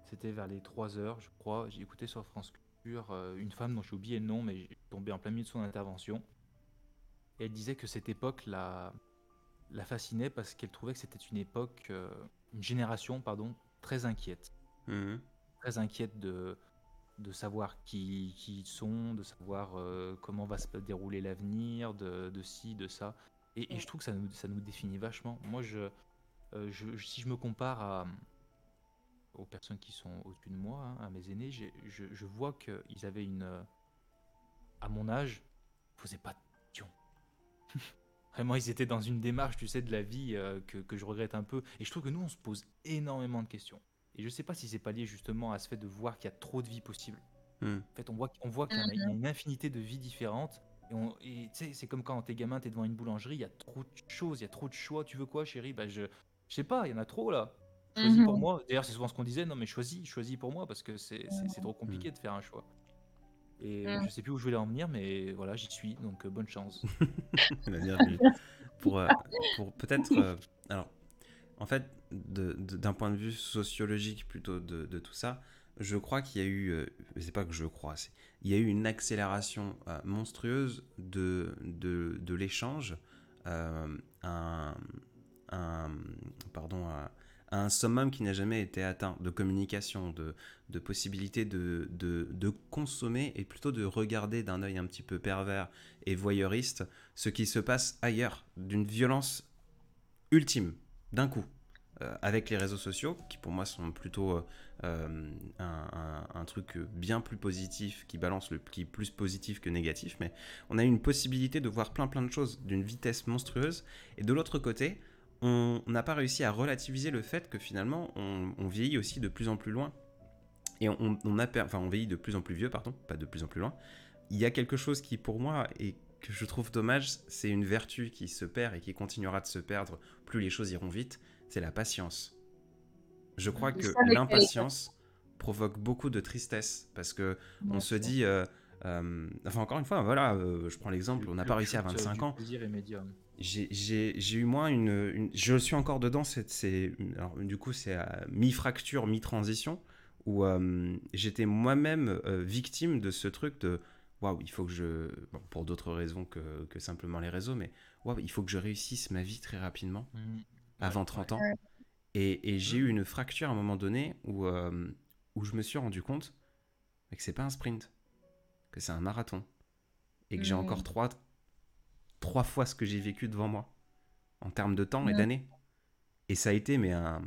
c'était vers les 3 heures, je crois. Écouté sur France Culture euh, une femme dont j'ai oublié le nom, mais j'ai tombé en plein milieu de son intervention. Et elle disait que cette époque la, la fascinait parce qu'elle trouvait que c'était une époque, euh, une génération, pardon, très inquiète Mhm. très inquiète de, de savoir qui, qui ils sont, de savoir euh, comment va se dérouler l'avenir, de, de ci, de ça. Et, et je trouve que ça nous, ça nous définit vachement. Moi, je, euh, je- si je me compare à, aux personnes qui sont au-dessus de moi, hein, à mes aînés, je, je vois qu'ils avaient une... à mon âge, ils faisaient pas de. Vraiment, ils étaient dans une démarche, tu sais, de la vie euh, que, que je regrette un peu. Et je trouve que nous, on se pose énormément de questions. Et je sais pas si c'est pas lié justement à ce fait de voir qu'il y a trop de vies possibles. Hmm. En fait, on voit, on voit qu'il y, a- y a une infinité de vies différentes. Et, c'est comme quand t'es gamin, t'es devant une boulangerie, il y a trop de choses, il y a trop de choix. Tu veux quoi, chérie? Bah, je, je sais pas, il y en a trop là. Choisis Mhm. pour moi. D'ailleurs, c'est souvent ce qu'on disait. Non, mais choisis, choisis pour moi parce que c'est c'est- c'est trop compliqué de faire un choix. Et Mhm. je sais plus où je voulais en venir, mais voilà, j'y suis. Donc, euh, bonne chance. La bienvenue. pour, euh, pour peut-être. euh, alors, en fait, d'un point de vue sociologique plutôt de, de tout ça, je crois qu'il y a eu. euh, c'est pas que je crois, c'est. Il y a eu une accélération euh, monstrueuse de, de, de l'échange, euh, un, un- pardon, un, un summum qui n'a jamais été atteint de communication, de, de possibilité de, de, de consommer et plutôt de regarder d'un œil un petit peu pervers et voyeuriste ce qui se passe ailleurs, d'une violence ultime, d'un coup, euh, avec les réseaux sociaux, qui pour moi sont plutôt euh, euh, un, un- truc bien plus positif, qui balance le qui plus positif que négatif, mais on a une possibilité de voir plein plein de choses d'une vitesse monstrueuse, et de l'autre côté, on n'a pas réussi à relativiser le fait que finalement, on, on vieillit aussi de plus en plus loin. Et on, on a per- enfin, on vieillit de plus en plus vieux, pardon, pas de plus en plus loin. Il y a quelque chose qui, pour moi, et que je trouve dommage, c'est une vertu qui se perd et qui continuera de se perdre plus les choses iront vite, c'est la patience. Je crois que l'impatience provoque beaucoup de tristesse parce que on se dit, euh, euh, enfin encore une fois, voilà, euh, je prends l'exemple, on n'a pas réussi à culte 25 du ans. plaisir est médium. J'ai- J'ai j'ai eu moins une, une- Je suis encore dedans, c'est... du coup, c'est à mi-fracture, mi-transition, où euh, j'étais moi-même euh, victime de ce truc de... Waouh, il faut que je... bon, pour d'autres raisons que, que simplement les réseaux, mais waouh, il faut que je réussisse ma vie très rapidement, Mhm. avant Ouais, 30 ouais. ans. Et, et j'ai eu une fracture à un moment donné où, euh, où je me suis rendu compte que c'est pas un sprint, que c'est un marathon. Et que j'ai Mhm. encore trois, trois fois ce que j'ai vécu devant moi, en termes de temps et d'années. Et ça a été, mais un.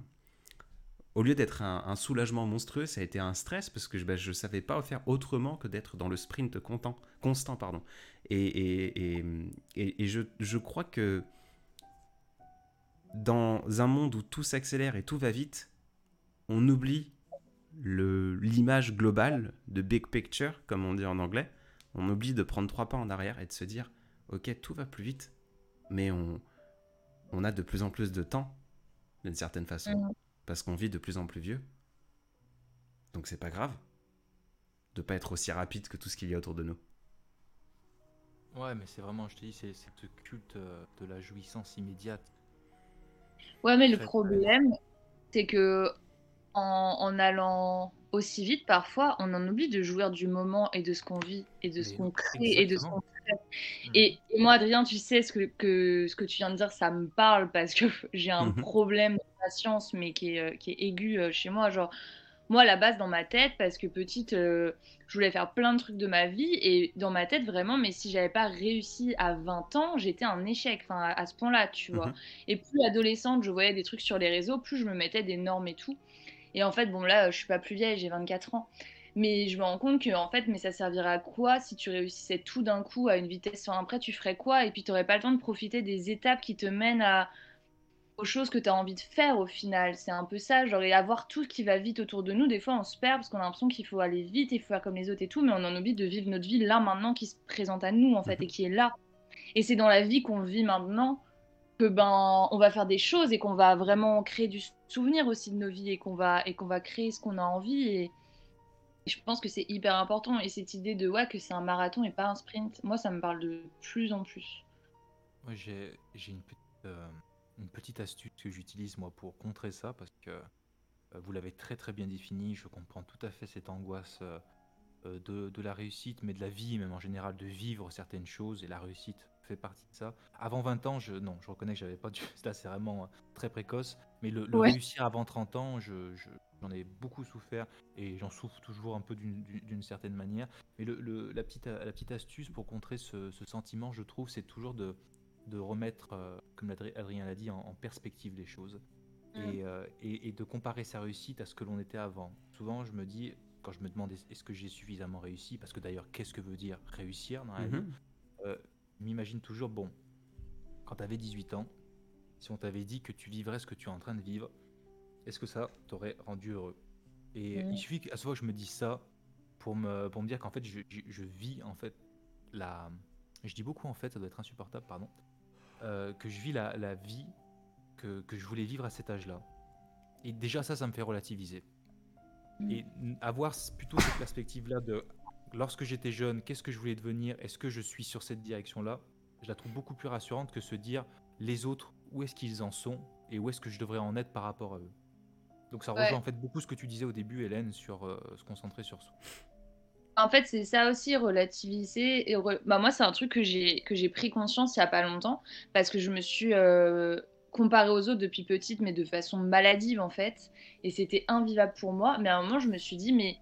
Au lieu d'être un, un soulagement monstrueux, ça a été un stress parce que je ne savais pas faire autrement que d'être dans le sprint constant. constant pardon. Et, et, et, et- et je, je crois que dans un monde où tout s'accélère et tout va vite, on oublie le- l'image globale de big picture, comme on dit en anglais. On oublie de prendre trois pas en arrière et de se dire, ok, tout va plus vite, mais on, on a de plus en plus de temps, d'une certaine façon, Mhm. parce qu'on vit de plus en plus vieux. Donc c'est pas grave de pas être aussi rapide que tout ce qu'il y a autour de nous. Ouais, mais c'est vraiment, je te dis, c'est c'est ce culte euh, de la jouissance immédiate. Ouais, mais le problème, c'est que en, en allant aussi vite, parfois, on en oublie de jouir du moment et de ce qu'on vit et de ce qu'on crée et de ce qu'on fait. Mm. Et, et moi, Adrien, tu sais, ce que, que, ce que tu viens de dire, ça me parle parce que j'ai un Mhm. problème de patience, mais qui est, euh, qui est aigu euh, chez moi. Genre, moi, à la base, dans ma tête, parce que petite, euh, je voulais faire plein de trucs de ma vie, et dans ma tête, vraiment, mais si j'avais pas réussi à 20 ans, j'étais un échec, enfin, à, à ce point-là, tu vois. Mhm. Et plus adolescente, je voyais des trucs sur les réseaux, plus je me mettais des normes et tout. Et en fait, bon, là, je suis pas plus vieille, j'ai 24 ans. Mais je me rends compte que, en fait, mais ça servirait à quoi si tu réussissais tout d'un coup à une vitesse sans après, tu ferais quoi? Et puis, t'aurais pas le temps de profiter des étapes qui te mènent à, aux choses que tu as envie de faire au final. C'est un peu ça, genre, et avoir tout ce qui va vite autour de nous, des fois on se perd parce qu'on a l'impression qu'il faut aller vite, il faut faire comme les autres et tout, mais on en oublie de vivre notre vie là maintenant qui se présente à nous en fait et qui est là. Et c'est dans la vie qu'on vit maintenant que ben on va faire des choses et qu'on va vraiment créer du souvenir aussi de nos vies et qu'on va et qu'on va créer ce qu'on a envie je pense que c'est hyper important et cette idée de ouais que c'est un marathon et pas un sprint, moi ça me parle de plus en plus. Moi, j'ai j'ai une petite, euh, une petite astuce que j'utilise moi pour contrer ça parce que euh, vous l'avez très très bien défini. Je comprends tout à fait cette angoisse euh, de, de la réussite, mais de la vie même en général, de vivre certaines choses et la réussite fait partie de ça. Avant 20 ans, je, non, je reconnais que j'avais pas du. Là, c'est vraiment très précoce, mais le, le Ouais. réussir avant 30 ans, je, je- j'en ai beaucoup souffert et j'en souffre toujours un peu d'une- certaine manière. Mais le, le- la, petite, la petite astuce pour contrer ce, ce sentiment, je trouve, c'est toujours de, de remettre, euh, comme Adrien l'a dit, en, en perspective les choses Mm. et, euh, et- et de comparer sa réussite à ce que l'on était avant. Souvent, je me dis, quand je me demande est- est-ce que j'ai suffisamment réussi, parce que d'ailleurs, qu'est-ce que veut dire réussir dans la vie? Mhm. euh, je m'imagine toujours, bon, quand tu avais 18 ans, si on t'avait dit que tu vivrais ce que tu es en train de vivre, est-ce que ça t'aurait rendu heureux? Et il suffit qu'à chaque fois je me dise ça pour me, pour me dire qu'en fait, je, je- je vis en fait la. Je dis beaucoup en fait, ça doit être insupportable, pardon. euh, que je vis la, la vie que, que je voulais vivre à cet âge-là. Et déjà, ça, ça me fait relativiser. Mm. Et avoir plutôt cette perspective-là de lorsque j'étais jeune, qu'est-ce que je voulais devenir? Est-ce que je suis sur cette direction-là? Je la trouve beaucoup plus rassurante que se dire les autres, où est-ce qu'ils en sont? Et où est-ce que je devrais en être par rapport à eux? Donc ça rejoint Ouais. en fait beaucoup ce que tu disais au début, Hélène, sur euh, se concentrer sur soi. En fait, c'est ça aussi, relativiser. Et re- bah, moi, c'est un truc que j'ai que j'ai pris conscience il y a pas longtemps, parce que je me suis euh, comparée aux autres depuis petite, mais de façon maladive, en fait. Et c'était invivable pour moi. Mais à un moment, je me suis dit, mais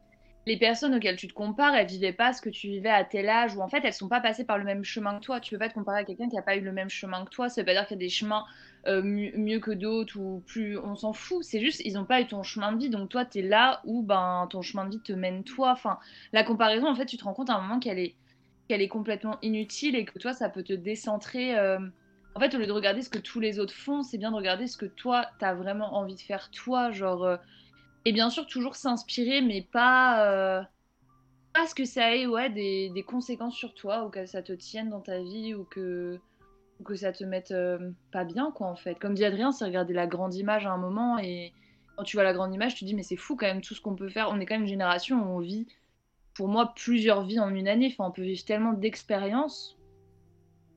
les personnes auxquelles tu te compares, elles vivaient pas ce que tu vivais à tel âge, ou en fait, elles sont pas passées par le même chemin que toi. Tu peux pas te comparer à quelqu'un qui a pas eu le même chemin que toi. Ça veut pas dire qu'il y a des chemins euh, mieux, que d'autres ou plus. On s'en fout. C'est juste, ils ont pas eu ton chemin de vie. Donc toi, tu es là où ben, ton chemin de vie te mène toi. Enfin, la comparaison, en fait, tu te rends compte à un moment qu'elle est, qu'elle est complètement inutile et que toi, ça peut te décentrer. euh, En fait, au lieu de regarder ce que tous les autres font, c'est bien de regarder ce que toi, t'as vraiment envie de faire toi. Genre, euh, Et bien sûr, toujours s'inspirer, mais pas, euh, pas ce que ça ait ouais, des, des conséquences sur toi ou que ça te tienne dans ta vie ou que, que ça te mette euh, pas bien, quoi, en fait. Comme dit Adrien, c'est regarder la grande image à un moment et quand tu vois la grande image, tu te dis, mais c'est fou quand même tout ce qu'on peut faire. On est quand même une génération où on vit pour moi, plusieurs vies en une année. Enfin, on peut vivre tellement d'expériences,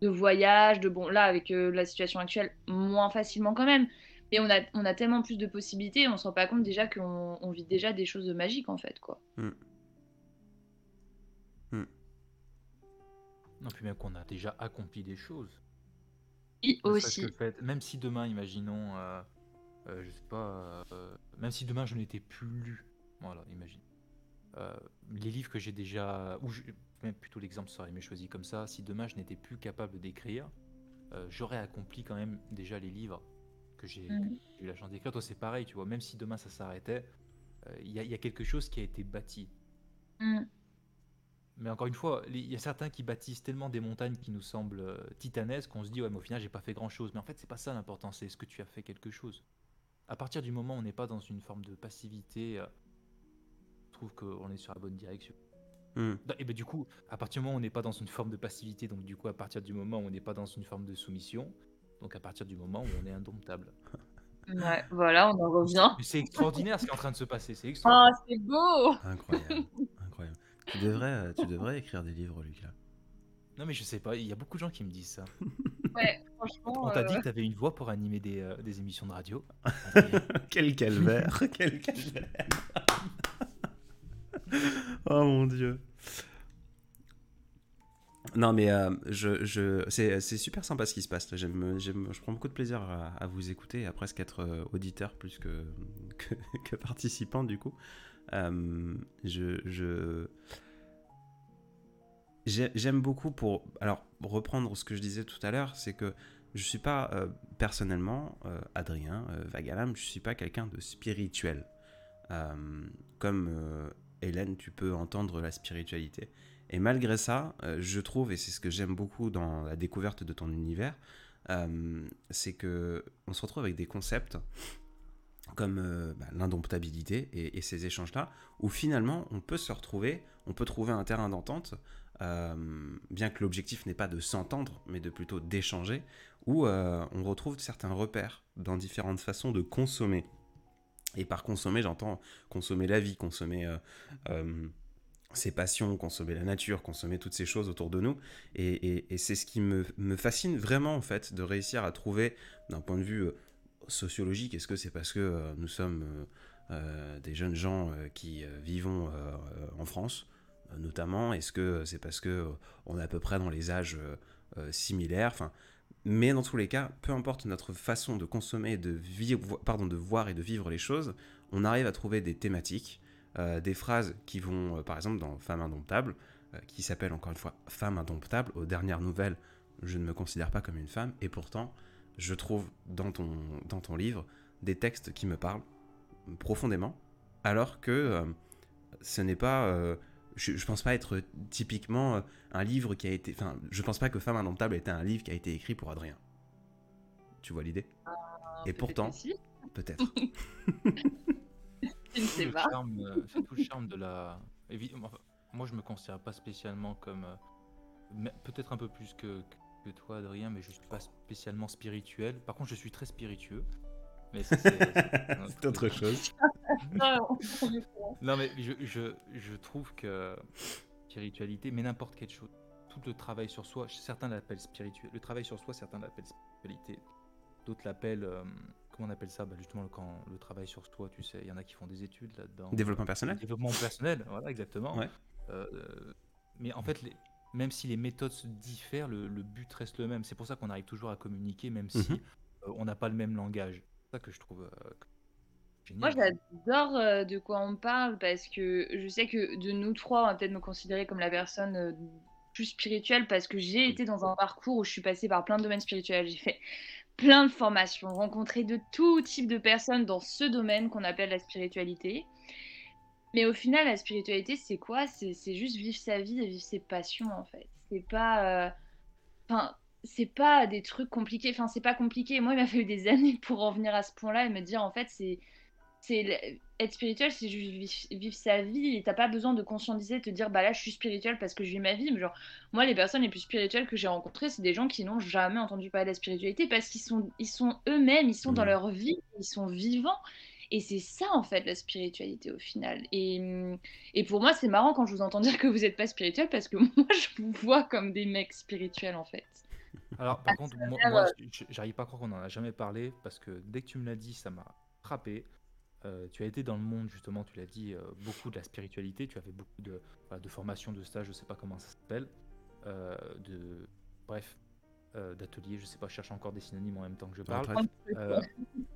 de voyages, de bon, là, avec euh, la situation actuelle, moins facilement quand même. Mais on a, on a tellement plus de possibilités, et on se rend pas compte déjà qu'on on vit déjà des choses magiques en fait, quoi. Non, puis même qu'on a déjà accompli des choses. Aussi. même si demain, imaginons, euh, euh, je sais pas, euh, même si demain je n'étais plus lu, voilà, imagine. Les livres que j'ai déjà, ou je- même plutôt l'exemple serait mieux choisi comme ça, si demain je n'étais plus capable d'écrire, j'aurais accompli quand même déjà les livres que j'ai que j'ai eu la chance d'écrire. Toi, c'est pareil, tu vois, même si demain ça s'arrêtait, il y, a- il y a quelque chose qui a été bâti. Mm. Mais encore une fois, il y a certains qui bâtissent tellement des montagnes qui nous semblent euh, titanesques qu'on se dit, ouais, mais au final, j'ai pas fait grand chose. Mais en fait, c'est pas ça l'important, c'est est-ce que tu as fait quelque chose. À partir du moment où on n'est pas dans une forme de passivité, euh, je trouve qu'on est sur la bonne direction. Hmm. Et ben du coup, à partir du moment où on n'est pas dans une forme de passivité, donc du coup, à partir du moment où on n'est pas dans une forme de soumission, donc à partir du moment où on est indomptable. Ouais, voilà, on en revient. C'est extraordinaire ce qui est en train de se passer, c'est Oh, extraordinaire. c'est beau Incroyable. Tu devrais, euh, tu devrais écrire des livres, Lucas. Non, mais je sais pas, il y a beaucoup de gens qui me disent ça. Ouais, franchement. On t'a dit euh, que t'avais une voix pour animer des, euh, des émissions de radio. Quel calvaire, quel calvaire. oh mon dieu. Non mais euh, je, je, c'est, c'est super sympa ce qui se passe. J'aime, j'aime, je prends beaucoup de plaisir à, à vous écouter, à presque être auditeur plus que, que, que participant du coup. Euh, je, je, j'ai- j'aime beaucoup pour... Alors, reprendre ce que je disais tout à l'heure, c'est que je suis pas euh, personnellement, euh, Adrien Vagalam, je suis pas quelqu'un de spirituel. Comme Hélène, tu peux entendre la spiritualité. Et malgré ça, je trouve, et c'est ce que j'aime beaucoup dans la découverte de ton univers, c'est que on se retrouve avec des concepts comme euh, bah, l'indomptabilité et, ces échanges-là, où finalement on peut se retrouver, on peut trouver un terrain d'entente, euh, bien que l'objectif n'est pas de s'entendre, mais de plutôt d'échanger, où euh, on retrouve certains repères dans différentes façons de consommer. Et par consommer, j'entends consommer la vie, consommer ses passions, consommer la nature, consommer toutes ces choses autour de nous. Et, c'est ce qui me, fascine vraiment, en fait, de réussir à trouver, d'un point de vue sociologique, est-ce que c'est parce que euh, nous sommes euh, euh, des jeunes gens qui vivons en France, notamment Est-ce que c'est parce que on est à peu près dans les âges similaires Enfin, mais dans tous les cas, peu importe notre façon de consommer, de vivre, pardon, de voir et de vivre les choses, on arrive à trouver des thématiques, des phrases qui vont, par exemple, dans Femme indomptable, qui s'appelle encore une fois Femme indomptable. Aux dernières nouvelles, je ne me considère pas comme une femme, et pourtant, je trouve dans ton, dans ton livre des textes qui me parlent profondément, alors que euh, ce n'est pas. euh, je, je pense pas être typiquement euh, un livre qui a été. Enfin, je pense pas que Femme indomptable était un livre qui a été écrit pour Adrien. Tu vois l'idée? Et pourtant, peut-être. Je ne sais pas. c'est tout le charme de la. moi, je me considère pas spécialement comme. mais Peut-être un peu plus que, que toi, Adrien, mais je suis pas spécialement spirituel. Par contre, je suis très spiritueux. Mais c'est- autre chose. Ah. Non, mais je, je, je trouve que spiritualité, mais n'importe quelle chose, tout le travail sur soi, certains l'appellent spirituel. Le travail sur soi, certains l'appellent spiritualité. D'autres l'appellent. euh, comment on appelle ça? Bah, Justement, quand le travail sur soi, tu sais, il y en a qui font des études là-dedans. Développement personnel Développement personnel, voilà, exactement. Ouais. Euh, mais en fait, les- même si les méthodes se diffèrent, le, le but reste le même. C'est pour ça qu'on arrive toujours à communiquer, même si Mhm. euh, on n'a pas le même langage. C'est ça que je trouve euh, Moi, génial. j'adore euh, de quoi on parle parce que je sais que de nous trois, on va peut-être me considérer comme la personne euh, plus spirituelle parce que j'ai été dans un parcours où je suis passée par plein de domaines spirituels. J'ai fait plein de formations, rencontré de tout type de personnes dans ce domaine qu'on appelle la spiritualité. Mais au final, la spiritualité, c'est quoi? C'est juste vivre sa vie et vivre ses passions, en fait. C'est pas. euh, Enfin, c'est pas des trucs compliqués. Enfin, c'est pas compliqué. Moi, il m'a fallu des années pour en venir à ce point-là et me dire, en fait, c'est. Être spirituel, c'est juste vivre, vivre sa vie et t'as pas besoin de conscientiser, de te dire, bah là, je suis spirituel parce que je vis ma vie. Mais genre, moi, les personnes les plus spirituelles que j'ai rencontrées, c'est des gens qui n'ont jamais entendu parler de la spiritualité parce qu'ils sont, ils sont eux-mêmes, ils sont dans Mhm. leur vie, ils sont vivants. Et c'est ça, en fait, la spiritualité au final. Et, hum, et pour moi, c'est marrant quand je vous entends dire que vous n'êtes pas spirituel parce que moi, je vous vois comme des mecs spirituels, en fait. Alors, par contre, moi, j'arrive pas à croire qu'on en a jamais parlé parce que dès que tu me l'as dit, ça m'a frappé. Euh, tu as été dans le monde, justement, tu l'as dit, euh, beaucoup de la spiritualité. Tu as fait beaucoup de, de formations, de stages, je sais pas comment ça s'appelle. euh, de, bref, euh, d'ateliers, je sais pas, je cherche encore des synonymes en même temps que je parle. Euh,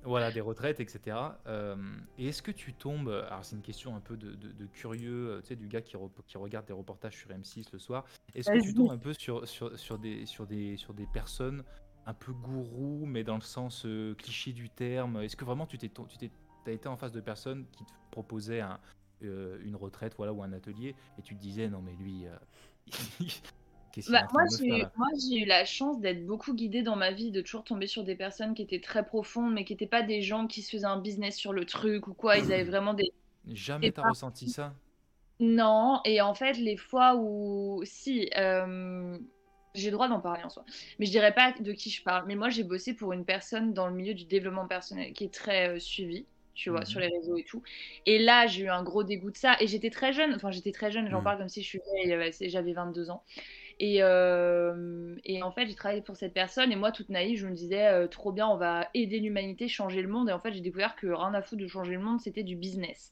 voilà, des retraites, etc. Euh, et est-ce que tu tombes, alors c'est une question un peu de, de- de curieux, euh, tu sais, du gars qui, qui regarde des reportages sur M6 le soir, est-ce que tu tombes un peu sur, sur, sur, des, sur, des, sur des personnes un peu gourous, mais dans le sens euh, cliché du terme? Est-ce que vraiment tu t'es tu t'es- t'as été en face de personnes qui te proposaient un- euh, une retraite voilà, ou un atelier, et tu te disais, non mais lui, Bah, moi, j'ai moi, eu la chance d'être beaucoup guidée dans ma vie, de toujours tomber sur des personnes qui étaient très profondes, mais qui n'étaient pas des gens qui se faisaient un business sur le truc ou quoi. Ils avaient vraiment des... Jamais t'as ressenti ça? Non, et en fait, les fois où... Si, euh, j'ai le droit d'en parler en soi. Mais je dirais pas de qui je parle. Mais moi, j'ai bossé pour une personne dans le milieu du développement personnel qui est très euh, suivie, tu vois, sur les réseaux et tout. Et là, j'ai eu un gros dégoût de ça. Et j'étais très jeune. Enfin, j'étais très jeune, j'en Mhm. parle comme si je suis euh, j'avais 22 ans. Et, euh, et en fait, j'ai travaillé pour cette personne. Et moi, toute naïve, je me disais, euh, trop bien, on va aider l'humanité, changer le monde. Et en fait, j'ai découvert que rien à foutre de changer le monde, c'était du business.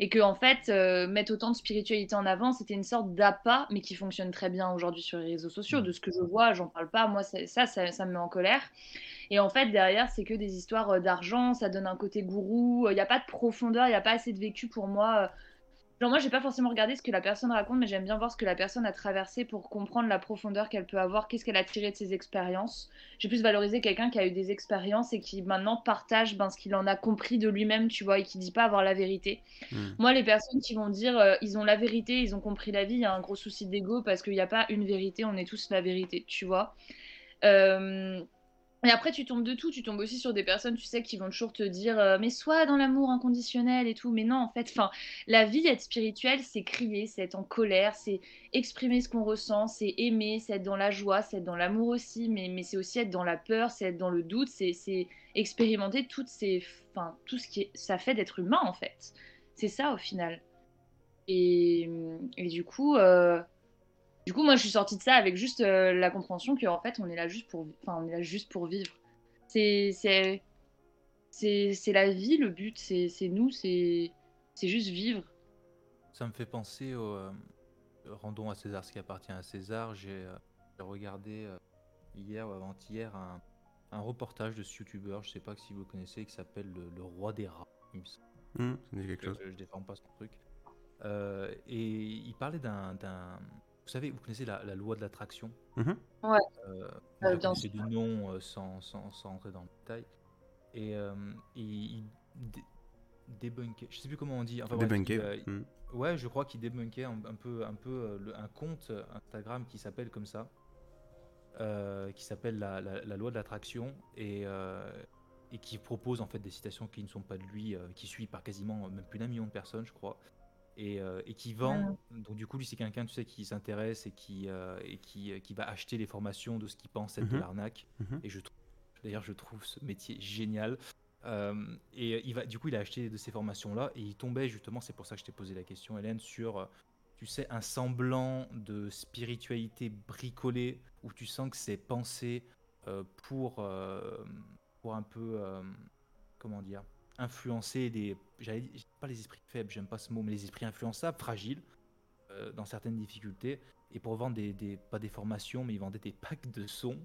Et que, en fait, euh, mettre autant de spiritualité en avant, c'était une sorte d'appât, mais qui fonctionne très bien aujourd'hui sur les réseaux sociaux. De ce que je vois, j'en parle pas. Moi, ça, ça, ça, me met en colère. Et en fait, derrière, c'est que des histoires d'argent, ça donne un côté gourou. Il n'y a pas de profondeur, il n'y a pas assez de vécu pour moi Genre moi, j'ai pas forcément regardé ce que la personne raconte, mais j'aime bien voir ce que la personne a traversé pour comprendre la profondeur qu'elle peut avoir, qu'est-ce qu'elle a tiré de ses expériences. J'ai plus valorisé quelqu'un qui a eu des expériences et qui maintenant partage ben, ce qu'il en a compris de lui-même, tu vois, et qui dit pas avoir la vérité. Hmm. Moi, les personnes qui vont dire euh, ils ont la vérité, ils ont compris la vie, il y a un gros souci d'ego parce qu'il n'y a pas une vérité, on est tous la vérité, tu vois. Euh, et après, tu tombes de tout. Tu tombes aussi sur des personnes, tu sais, qui vont toujours te dire euh, Mais sois dans l'amour inconditionnel et tout. Mais non, en fait, enfin, la vie, être spirituelle, c'est crier, c'est être en colère, c'est exprimer ce qu'on ressent, c'est aimer, c'est être dans la joie, c'est être dans l'amour aussi. Mais, mais c'est aussi être dans la peur, c'est être dans le doute, c'est expérimenter toutes ces, enfin, tout ce qui ça fait d'être humain, en fait. C'est ça, au final. Et, et du coup. Euh, du coup, moi, je suis sortie de ça avec juste euh, la compréhension qu'en fait, on est là juste pour, enfin, on est là juste pour vivre. C'est, c'est, c'est, la vie, le but. C'est, c'est nous, c'est, c'est juste vivre. Ça me fait penser au euh, rendons à César ce qui appartient à César. J'ai, euh, regardé hier ou avant-hier un, un, reportage de ce youtubeur, je sais pas si vous le connaissez, qui s'appelle le, Roi des rats. Il me mmh, quelque chose. Je, je, défends pas son truc. et il parlait d'un vous savez, vous connaissez la, loi de l'attraction? Mhm. Ouais. Euh, euh c'est du nom euh, sans, sans, sans, entrer dans le détail. Et, euh, il, débunkait, je sais plus comment on dit. Enfin, débunkait. Mhm. Ouais, je crois qu'il débunkait un, peu, un, peu un compte Instagram qui s'appelle comme ça. qui s'appelle la, la, loi de l'attraction et, et qui propose en fait des citations qui ne sont pas de lui, qui suit par quasiment même plus d'un million de personnes, je crois et, euh, et qui vend. Donc du coup, lui, c'est quelqu'un, tu sais, qui s'intéresse et qui euh, et qui, euh, qui, va acheter les formations de ce qu'il pense être de mhm. l'arnaque. Mhm. Et je trouve, d'ailleurs, je trouve ce métier génial. et il va, du coup, il a acheté de ces formations-là et il tombait justement, c'est pour ça que je t'ai posé la question, Hélène, sur, tu sais, un semblant de spiritualité bricolée où tu sens que c'est pensé pour, pour un peu, comment dire, influencer des, j'allais pas les esprits faibles, j'aime pas ce mot, mais les esprits influençables, fragiles, euh, dans certaines difficultés, et pour vendre des, des, pas des formations, mais ils vendaient des packs de sons,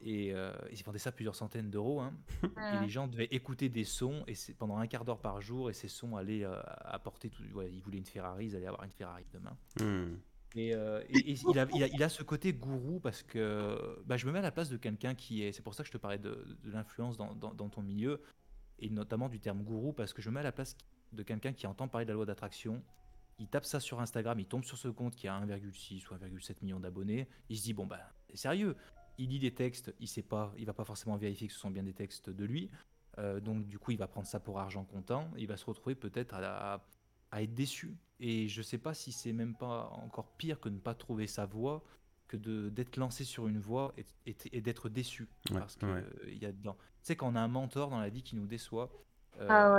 et euh, ils vendaient ça plusieurs centaines d'euros, hein. et les gens devaient écouter des sons, et c'est pendant un quart d'heure par jour, et ces sons allaient euh, apporter tout, ouais, ils voulaient une Ferrari, ils allaient avoir une Ferrari demain. Hmm. Et, il, a, il, a, ce côté gourou parce que bah, je me mets à la place de quelqu'un qui est. C'est pour ça que je te parlais de, de l'influence dans, dans, dans, ton milieu et notamment du terme gourou, parce que je me mets à la place de quelqu'un qui entend parler de la loi d'attraction, il tape ça sur Instagram, il tombe sur ce compte qui a 1,6 ou 1,7 million d'abonnés, il se dit bon bah c'est sérieux, il lit des textes, il sait pas, il va pas forcément vérifier que ce sont bien des textes de lui, euh, donc du coup il va prendre ça pour argent comptant, et il va se retrouver peut-être à, à, être déçu. Et je sais pas si c'est même pas encore pire que ne pas trouver sa voie, que d'être lancé sur une voie et, et, d'être déçu. Parce qu'il il y a dedans sais, quand on a un mentor dans la vie qui nous déçoit, euh, ah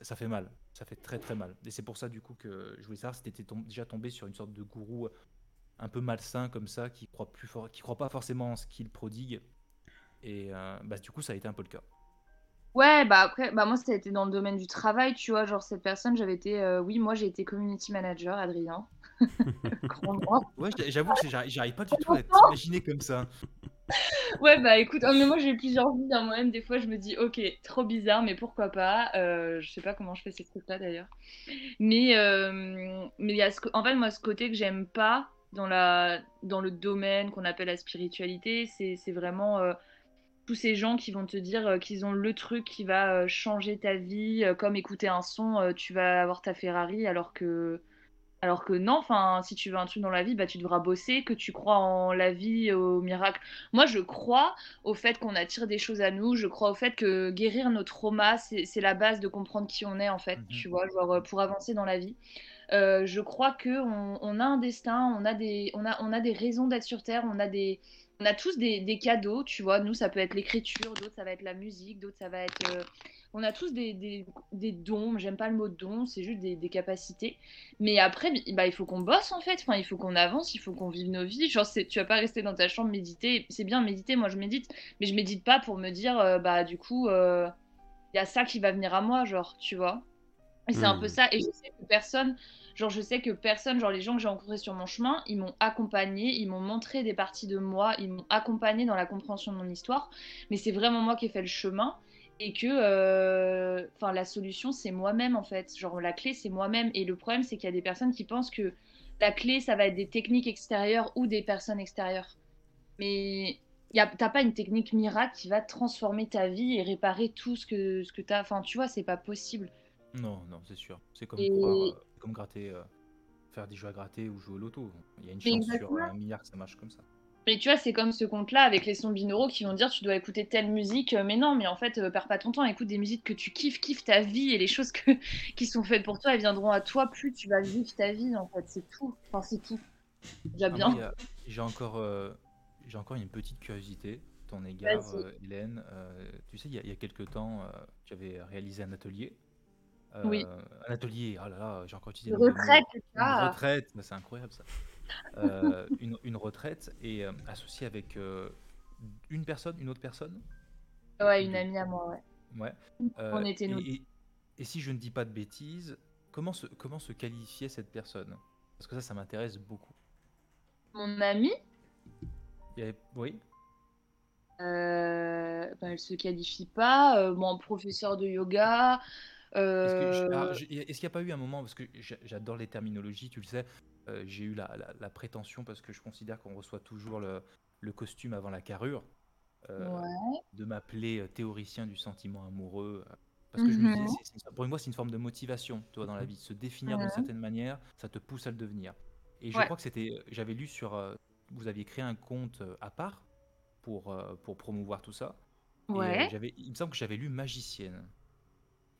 ça fait mal. Ça fait très très mal. Et c'est pour ça, du coup, que je voulais savoir si tu étais déjà tombé sur une sorte de gourou un peu malsain comme ça, qui croit, plus fort, qui croit pas forcément en ce qu'il prodigue. Et euh, bah, du coup, ça a été un peu le cas. Ouais, bah après, bah moi, ça a été dans le domaine du travail, tu vois. Genre, cette personne, j'avais été. Euh, oui, moi, j'ai été community manager, Adrien. ouais, j'avoue que j'arrive pas du tout à t'imaginer comme ça. Ouais, bah écoute, oh, mais moi j'ai plusieurs vies hein, moi-même. Des fois, je me dis, ok, trop bizarre, mais pourquoi pas. Euh, je sais pas comment je fais ces trucs-là d'ailleurs. Mais euh, mais il y a ce, en fait, moi, ce côté que j'aime pas dans, la, dans le domaine qu'on appelle la spiritualité, c'est vraiment euh, tous ces gens qui vont te dire qu'ils ont le truc qui va changer ta vie, comme écouter un son, tu vas avoir ta Ferrari, alors que alors que non, enfin, si tu veux un truc dans la vie, bah, tu devras bosser, que tu crois en la vie, au miracle. Moi, je crois au fait qu'on attire des choses à nous. Je crois au fait que guérir nos traumas, c'est la base de comprendre qui on est, en fait, mhm. tu vois, genre, euh, pour avancer dans la vie. Euh, je crois que on, a un destin, on a des, on a, on a des raisons d'être sur Terre, on a des, on a tous des, des cadeaux, tu vois. Nous, ça peut être l'écriture, d'autres, ça va être la musique, d'autres, ça va être. euh, on a tous des, des, des dons. J'aime pas le mot don, c'est juste des, capacités. Mais après, bah, il faut qu'on bosse, en fait. Enfin, il faut qu'on avance, il faut qu'on vive nos vies. Genre, tu vas pas rester dans ta chambre méditer. C'est bien méditer, moi, je médite. Mais je médite pas pour me dire, euh, bah, du coup, euh, il y a ça qui va venir à moi, genre, tu vois. Et c'est un Hmm. peu ça. Et je sais que personne. Genre, je sais que personne, genre les gens que j'ai rencontrés sur mon chemin, ils m'ont accompagné, ils m'ont montré des parties de moi, ils m'ont accompagné dans la compréhension de mon histoire. Mais c'est vraiment moi qui ai fait le chemin et que, euh, la solution c'est moi-même en fait. Genre la clé c'est moi-même. Et le problème c'est qu'il y a des personnes qui pensent que la clé ça va être des techniques extérieures ou des personnes extérieures. Mais t'as pas une technique miracle qui va transformer ta vie et réparer tout ce que ce que t'as. Enfin, tu vois, c'est pas possible. Non, non, c'est sûr. C'est comme Et- euh, comme gratter, euh, faire des jeux à gratter ou jouer au loto. Il y a une chance sur un milliard que ça marche comme ça. Mais tu vois, c'est comme ce compte-là avec les sons binauraux qui vont dire tu dois écouter telle musique. Euh, Mais non, mais en fait, euh, perds pas ton temps, écoute des musiques que tu kiffes, kiffe ta vie et les choses que, qui sont faites pour toi, elles viendront à toi plus tu vas vivre ta vie en fait. C'est tout. Enfin, c'est tout. Déjà Ah, bien. a- J'ai encore, euh, j'ai encore une petite curiosité ton égard, euh, Hélène. Tu sais, il y, a- il y a quelques temps, tu avais réalisé un atelier. Euh, Oui. Un atelier, ah là là, j'ai encore utilisé Une le mot. retraite, Une ah. retraite, bah, c'est incroyable ça. Euh, une, une retraite et euh, associée avec euh, une personne, une autre personne? Ouais, une amie à moi, ouais. Ouais. On était nous. et- et si je ne dis pas de bêtises, comment se, comment se qualifiait cette personne? Parce que ça, ça m'intéresse beaucoup. Mon amie, Il y avait- Oui. euh, bah, elle se qualifie pas. Euh, bon, professeur de yoga. Est-ce euh, est-ce qu'il n'y a pas eu un moment, parce que j'a- j'adore les terminologies, tu le sais, euh, j'ai eu la, la- la prétention, parce que je considère qu'on reçoit toujours le, le costume avant la carrure, euh, Ouais. de m'appeler théoricien du sentiment amoureux. Parce que je me Mhm. disais, c'est- c'est- pour moi, c'est une forme de motivation, toi, dans la vie. Se définir d'une Mhm. certaine manière, ça te pousse à le devenir. Et je Ouais. crois que c'était, j'avais lu sur, vous aviez créé un compte à part pour, pour promouvoir tout ça. Ouais. il me semble que j'avais lu magicienne.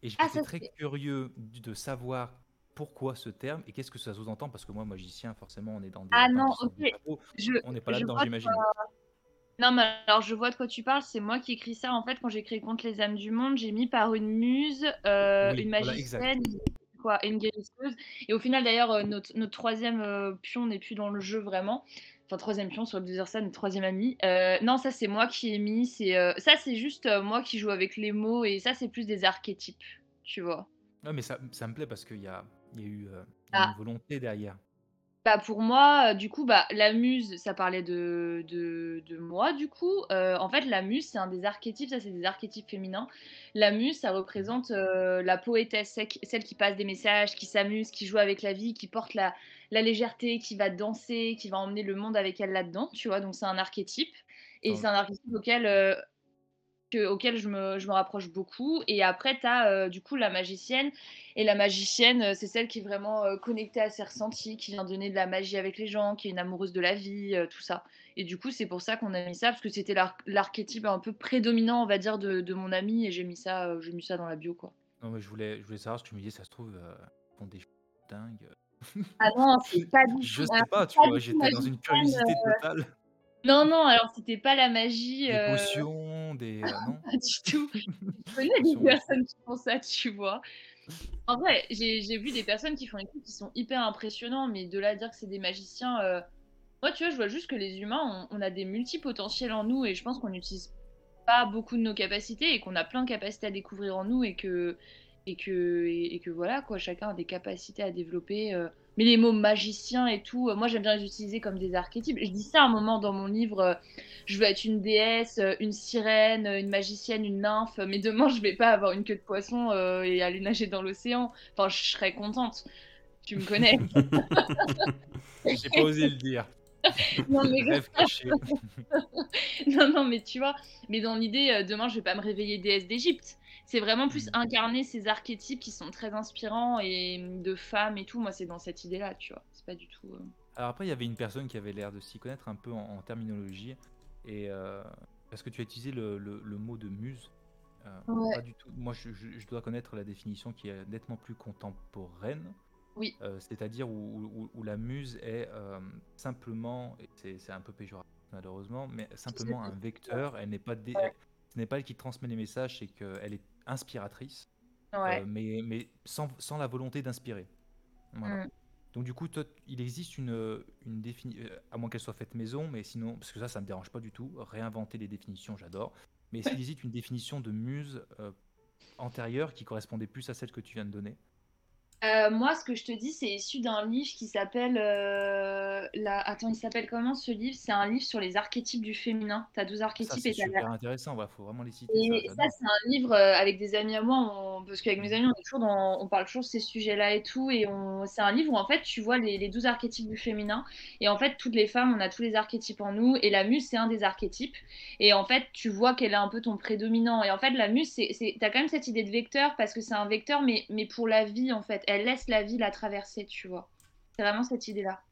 Et Ah, j'étais ça, très curieux de savoir pourquoi ce terme et qu'est-ce que ça sous-entend parce que moi, magicien, forcément, on est dans des Ah non, ok. Je, On n'est pas là-dedans, j'imagine. Non, mais alors je vois de quoi tu parles, c'est moi qui écris ça. En fait, quand j'ai créé Contre les âmes du monde, j'ai mis par une muse, euh, Oui, une voilà, magicienne, quoi, et une guérisseuse. Et au final, d'ailleurs, euh, notre, notre troisième euh, pion n'est plus dans le jeu vraiment. Enfin, troisième pion, sur notre troisième ami. Euh, non, ça c'est moi qui ai mis. C'est euh, ça, c'est juste euh, moi qui joue avec les mots, et ça, c'est plus des archétypes, tu vois. Non, mais ça, ça me plaît parce qu'il y a, y a eu Ah. une volonté derrière. Bah pour moi, du coup, bah, la muse, ça parlait de, de, de moi, du coup. En fait, la muse, c'est un des archétypes, ça, c'est des archétypes féminins. La muse, ça représente la poétesse, celle qui passe des messages, qui s'amuse, qui joue avec la vie, qui porte la, la légèreté, qui va danser, qui va emmener le monde avec elle là-dedans, tu vois. Donc, c'est un archétype. Et c'est un archétype auquel, euh, que- auquel je me, je me rapproche beaucoup. Et après, tu as du coup la magicienne. Et la magicienne, euh, c'est celle qui est vraiment euh, connectée à ses ressentis, qui vient donner de la magie avec les gens, qui est une amoureuse de la vie, euh, tout ça. Et du coup, c'est pour ça qu'on a mis ça, parce que c'était l'ar- l'archétype un peu prédominant, on va dire, de, de mon ami. Et j'ai mis, ça, euh, j'ai mis ça dans la bio, quoi. Non, mais je voulais, je voulais savoir ce que tu me disais, ça se trouve, euh, font des dingues. Ah non, c'est pas du Je tout. sais alors, pas, tu pas vois, j'étais dans une curiosité totale. Non, non, alors c'était pas la magie. Des euh, potions, des. euh, non? Pas du tout. Je connais des Potions. personnes qui font ça, tu vois. En vrai, j'ai j'ai vu des personnes qui font des trucs qui sont hyper impressionnants, mais de là à dire que c'est des magiciens. euh, Moi, tu vois, je vois juste que les humains, on, on a des multipotentiels en nous et je pense qu'on n'utilise pas beaucoup de nos capacités et qu'on a plein de capacités à découvrir en nous et que. Et que, et, et que voilà, quoi, chacun a des capacités à développer. euh. Mais les mots magicien et tout, euh, moi j'aime bien les utiliser comme des archétypes. Je dis ça à un moment dans mon livre, euh, je veux être une déesse, une sirène, une magicienne, une nymphe, mais demain je vais pas avoir une queue de poisson euh, et aller nager dans l'océan. Enfin, je serais contente. Tu me connais. J'ai pas osé le dire. non, mais... Rêve caché. non, non, mais tu vois, mais dans l'idée, demain je vais pas me réveiller déesse d'Égypte. C'est vraiment plus Mm. incarner ces archétypes qui sont très inspirants et de femmes et tout. Moi, c'est dans cette idée-là, tu vois. C'est pas du tout. euh, Alors après, il y avait une personne qui avait l'air de s'y connaître un peu en, en terminologie. Et euh, parce que tu as utilisé le, le- le mot de muse. Euh, Ouais. Pas du tout. Moi, je, je- je dois connaître la définition qui est nettement plus contemporaine. Oui. Euh, C'est-à-dire où, où- où la muse est euh, simplement, et c'est c'est un peu péjoratif, malheureusement, mais simplement un vecteur. Elle n'est pas dé- Ce n'est pas elle qui transmet les messages, c'est qu'elle est inspiratrice, Ouais. euh, mais, mais sans, sans la volonté d'inspirer. Voilà. Mm. Donc du coup, toi, il existe une, une définition, à moins qu'elle soit faite maison, mais sinon, parce que ça, ça me dérange pas du tout. Réinventer les définitions, j'adore. Mais est-ce qu'il existe une définition de muse euh, antérieure qui correspondait plus à celle que tu viens de donner? Euh, moi, ce que je te dis, c'est issu d'un livre qui s'appelle. euh, la... Attends, il s'appelle comment ce livre? C'est un livre sur les archétypes du féminin. T'as 12 Ça, archétypes c'est et t'as super intéressant. Il faut vraiment les citer. Et ça, ça, c'est un livre euh, avec des amis à moi, on- parce qu'avec mes amis, on est toujours dans, on parle toujours de ces sujets-là et tout. Et on, c'est un livre où en fait, tu vois les, les 12 archétypes du féminin. Et en fait, toutes les femmes, on a tous les archétypes en nous. Et la muse, c'est un des archétypes. Et en fait, tu vois qu'elle est un peu ton prédominant. Et en fait, la muse, c'est, c'est, t'as quand même cette idée de vecteur, parce que c'est un vecteur, mais, mais pour la vie, en fait. Elle laisse la vie la traverser, tu vois. C'est vraiment cette idée-là.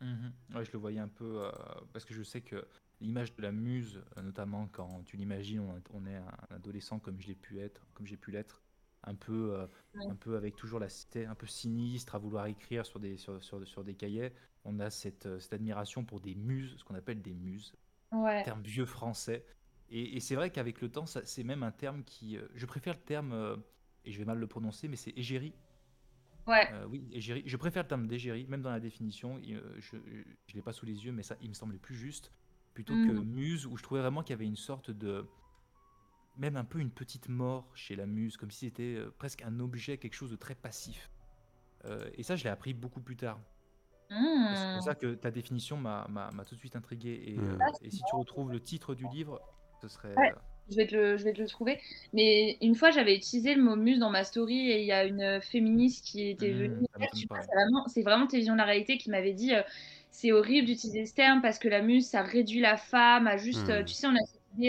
Mhm. Ouais, je le voyais un peu euh, parce que je sais que l'image de la muse, euh, notamment quand tu l'imagines, on, est un adolescent comme je l'ai pu être, comme j'ai pu l'être, un peu, euh, Ouais. un peu avec toujours la cité, un peu sinistre, à vouloir écrire sur des, sur, sur, sur des cahiers. On a cette, cette admiration pour des muses, ce qu'on appelle des muses, Ouais. terme vieux français. Et, et c'est vrai qu'avec le temps, c'est même un terme qui, euh, je préfère le terme, et je vais mal le prononcer, mais c'est égérie. Ouais. Euh, oui, égérie. Je préfère le terme d'égérie, même dans la définition. il- euh, je ne l'ai pas sous les yeux, mais ça, il me semblait plus juste. Plutôt que Mm. muse, où je trouvais vraiment qu'il y avait une sorte de. Même un peu une petite mort chez la muse, comme si c'était euh, presque un objet, quelque chose de très passif. Euh, et ça, je l'ai appris beaucoup plus tard. Et C'est pour ça que ta définition m'a m'a- m'a tout de suite intrigué. Et, Mm. euh, et si tu retrouves le titre du livre, ce serait. Ouais. euh, Je vais, te le, je vais te le trouver. Mais une fois, j'avais utilisé le mot muse dans ma story et il y a une féministe qui était Mhm, venue. Tu. C'est vraiment, c'est vraiment tes visions de la réalité qui m'avait dit euh, c'est horrible d'utiliser ce terme parce que la muse, ça réduit la femme à juste. euh, Mhm. tu sais, on a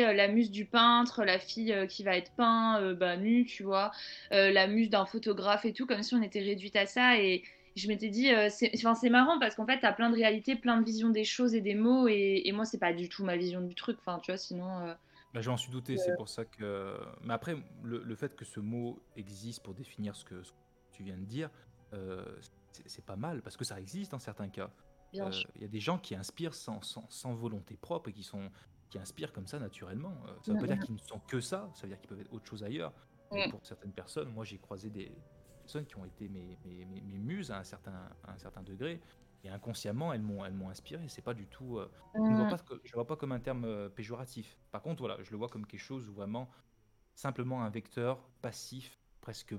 euh, la muse du peintre, la fille qui va être peint, bah, nue, tu vois, la muse d'un photographe et tout, comme si on était réduite à ça. Et je m'étais dit, euh, c'est enfin, c'est marrant parce qu'en fait, t'as plein de réalités, plein de visions des choses et des mots. Et, et moi, c'est pas du tout ma vision du truc. Enfin, tu vois, sinon. euh, Bah, je m'en suis douté, c'est pour ça que. Mais après, le, le fait que ce mot existe pour définir ce que, ce que tu viens de dire, euh, c'est pas mal, parce que ça existe dans certains cas. Euh. Il y a des gens qui inspirent sans, sans, sans volonté propre et qui, sont, qui inspirent comme ça naturellement. Euh, ça veut pas dire qu'ils ne sont que ça, ça veut dire qu'ils peuvent être autre chose ailleurs. Mais Mhm. pour certaines personnes, moi j'ai croisé des personnes qui ont été mes, mes, mes- mes muses à un certain, à un certain degré. Et inconsciemment, elles m'ont, elles m'ont inspiré. C'est pas du tout. euh, je ne vois Mmh. pas, je vois pas comme un terme euh, péjoratif. Par contre, voilà, je le vois comme quelque chose où vraiment simplement un vecteur passif, presque,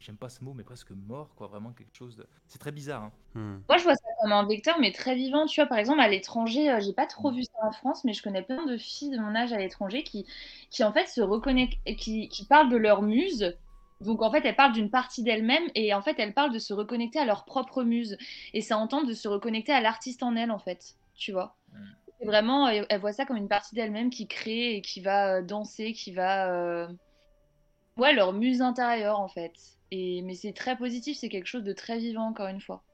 j'aime pas ce mot, mais presque mort, quoi. Vraiment quelque chose de. C'est très bizarre. hein. Hmm. Moi, je vois ça comme un vecteur, mais très vivant. Tu vois, par exemple, à l'étranger, euh, j'ai pas trop vu ça en France, mais je connais plein de filles de mon âge à l'étranger qui, qui en fait, se reconnectent, qui, qui parlent de leur muse. Donc, en fait, elles parlent d'une partie d'elles-mêmes et en fait, elles parlent de se reconnecter à leur propre muse. Et ça entend de se reconnecter à l'artiste en elle, en fait. Tu vois? Mm. C'est vraiment, elles voient ça comme une partie d'elle-même qui crée et qui va euh, danser, qui va. euh, Ouais, leur muse intérieure, en fait. Et, mais c'est très positif, c'est quelque chose de très vivant, encore une fois.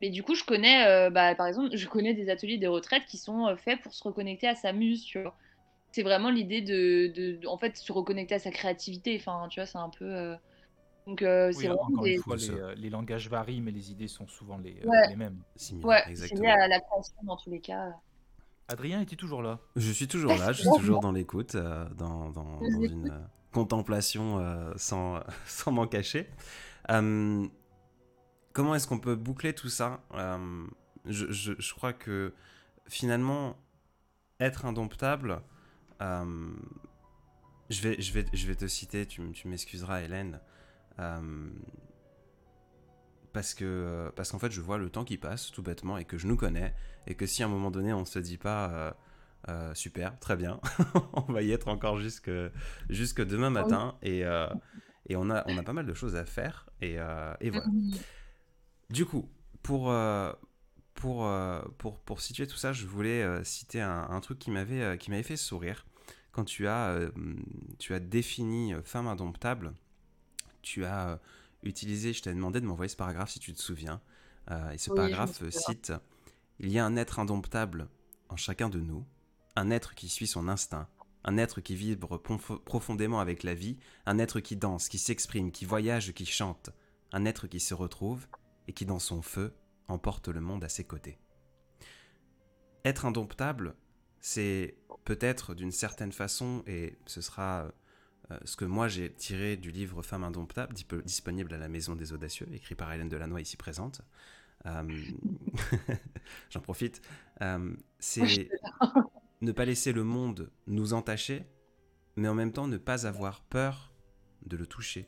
Mais du coup, je connais, euh, bah, par exemple, je connais des ateliers des retraites qui sont euh, faits pour se reconnecter à sa muse, tu vois. C'est vraiment l'idée de, de, de- en fait, se reconnecter à sa créativité. Enfin, tu vois, c'est un peu. Donc, euh, Oui, c'est vraiment encore des. une fois, les, langages varient, mais les idées sont souvent les, euh, Ouais. les mêmes. Similaire, Ouais, c'est exactement. lié à la création dans tous les cas. Adrien était toujours là. Je suis toujours là, je suis toujours dans l'écoute, euh, dans, dans- dans une euh, contemplation euh, sans, sans m'en cacher. Euh, comment est-ce qu'on peut boucler tout ça? Euh, je, je- je crois que finalement, être indomptable, euh, je, vais, je, vais, je vais te citer, tu, m- tu m'excuseras Hélène, euh, parce que parce qu'en fait je vois le temps qui passe tout bêtement et que je nous connais et que si à un moment donné on se dit pas euh, euh, super très bien on va y être encore jusque jusque demain matin et euh, et on a on a pas mal de choses à faire et, euh, et voilà. Du coup pour euh, pour, euh, pour pour situer tout ça je voulais euh, citer un, un truc qui m'avait euh, qui m'avait fait sourire. Quand tu as euh, tu as défini euh, femme indomptable tu as euh, utilisé, je t'ai demandé de m'envoyer ce paragraphe si tu te souviens. Euh, et ce Oui, paragraphe euh, cite Il y a un être indomptable en chacun de nous, un être qui suit son instinct, un être qui vibre profo- profondément avec la vie, un être qui danse, qui s'exprime, qui voyage, qui chante, un être qui se retrouve et qui, dans son feu, emporte le monde à ses côtés. Être indomptable, c'est peut-être d'une certaine façon, et ce sera euh, ce que moi j'ai tiré du livre Femme indomptable, disponible à la Maison des Audacieux, écrit par Hélène Delannoy ici présente. Euh, j'en profite. Euh, c'est ne pas laisser le monde nous entacher, mais en même temps ne pas avoir peur de le toucher.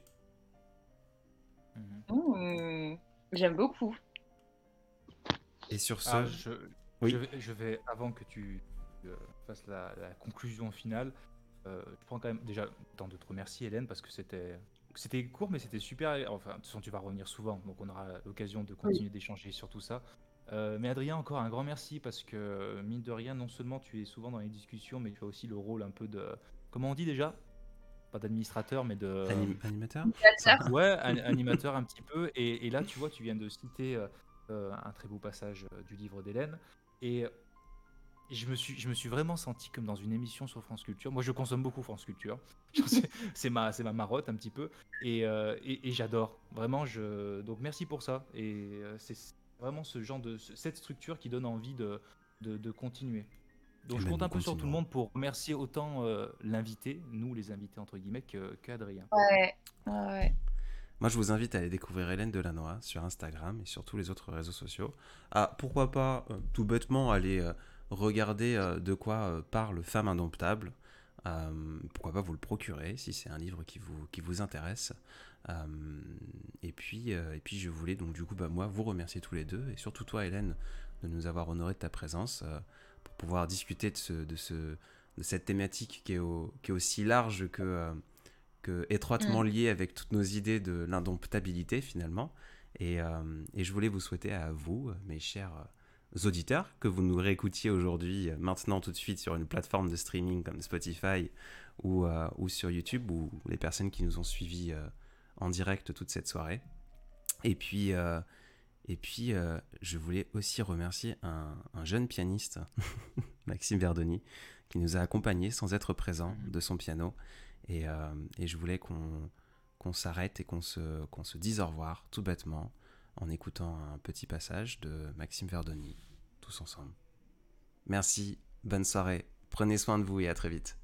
Mhm. Mmh, j'aime beaucoup. Et sur ce, ah, je, je, vais, avant que tu fasses la, la conclusion finale, euh, je prends quand même déjà le temps de te remercier, Hélène, parce que c'était c'était court, mais c'était super. Enfin, de toute façon, tu vas revenir souvent, donc on aura l'occasion de continuer d'échanger sur tout ça. Euh, mais Adrien, encore un grand merci parce que, mine de rien, non seulement tu es souvent dans les discussions, mais tu as aussi le rôle un peu de. Comment on dit déjà? Pas d'administrateur, mais de. animateur? Ouais, animateur un petit peu. Et, là, tu vois, tu viens de citer euh, un très beau passage du livre d'Hélène. Et je me, suis, je me suis vraiment senti comme dans une émission sur France Culture. Moi, je consomme beaucoup France Culture. c'est ma, ma marotte un petit peu. Euh, et, et, j'adore. Vraiment, je... donc merci pour ça. Et euh, c'est vraiment ce genre de cette structure qui donne envie de, de, continuer. Donc je compte un peu sur tout le monde pour remercier autant euh, l'invité, nous les invités entre guillemets, qu'Adrien. ouais, ouais. Moi, je vous invite à aller découvrir Hélène Delannoy sur Instagram et sur tous les autres réseaux sociaux. Ah, pourquoi pas, tout bêtement, aller regardez euh, de quoi euh, parle Femme indomptable. Euh, pourquoi pas vous le procurer si c'est un livre qui vous, qui vous intéresse. et, puis, et puis je voulais donc du coup bah, moi vous remercier tous les deux et surtout toi Hélène de nous avoir honoré de ta présence pour pouvoir discuter de, ce, de, ce, de cette thématique qui est, qui est aussi large que, que étroitement mm. liée avec toutes nos idées de l'indomptabilité finalement. Et, et, je voulais vous souhaiter à vous, mes chers auditeurs, que vous nous réécoutiez aujourd'hui, euh, maintenant tout de suite sur une plateforme de streaming comme Spotify ou, euh, ou sur YouTube, ou les personnes qui nous ont suivis euh, en direct toute cette soirée. Et puis, et puis je voulais aussi remercier un, jeune pianiste, Maxime Verdoni, qui nous a accompagnés sans être présent de son piano. Et, et je voulais qu'on qu'on s'arrête et qu'on se, qu'on se dise au revoir tout bêtement en écoutant un petit passage de Maxime Verdoni, tous ensemble. Merci, bonne soirée, prenez soin de vous et à très vite.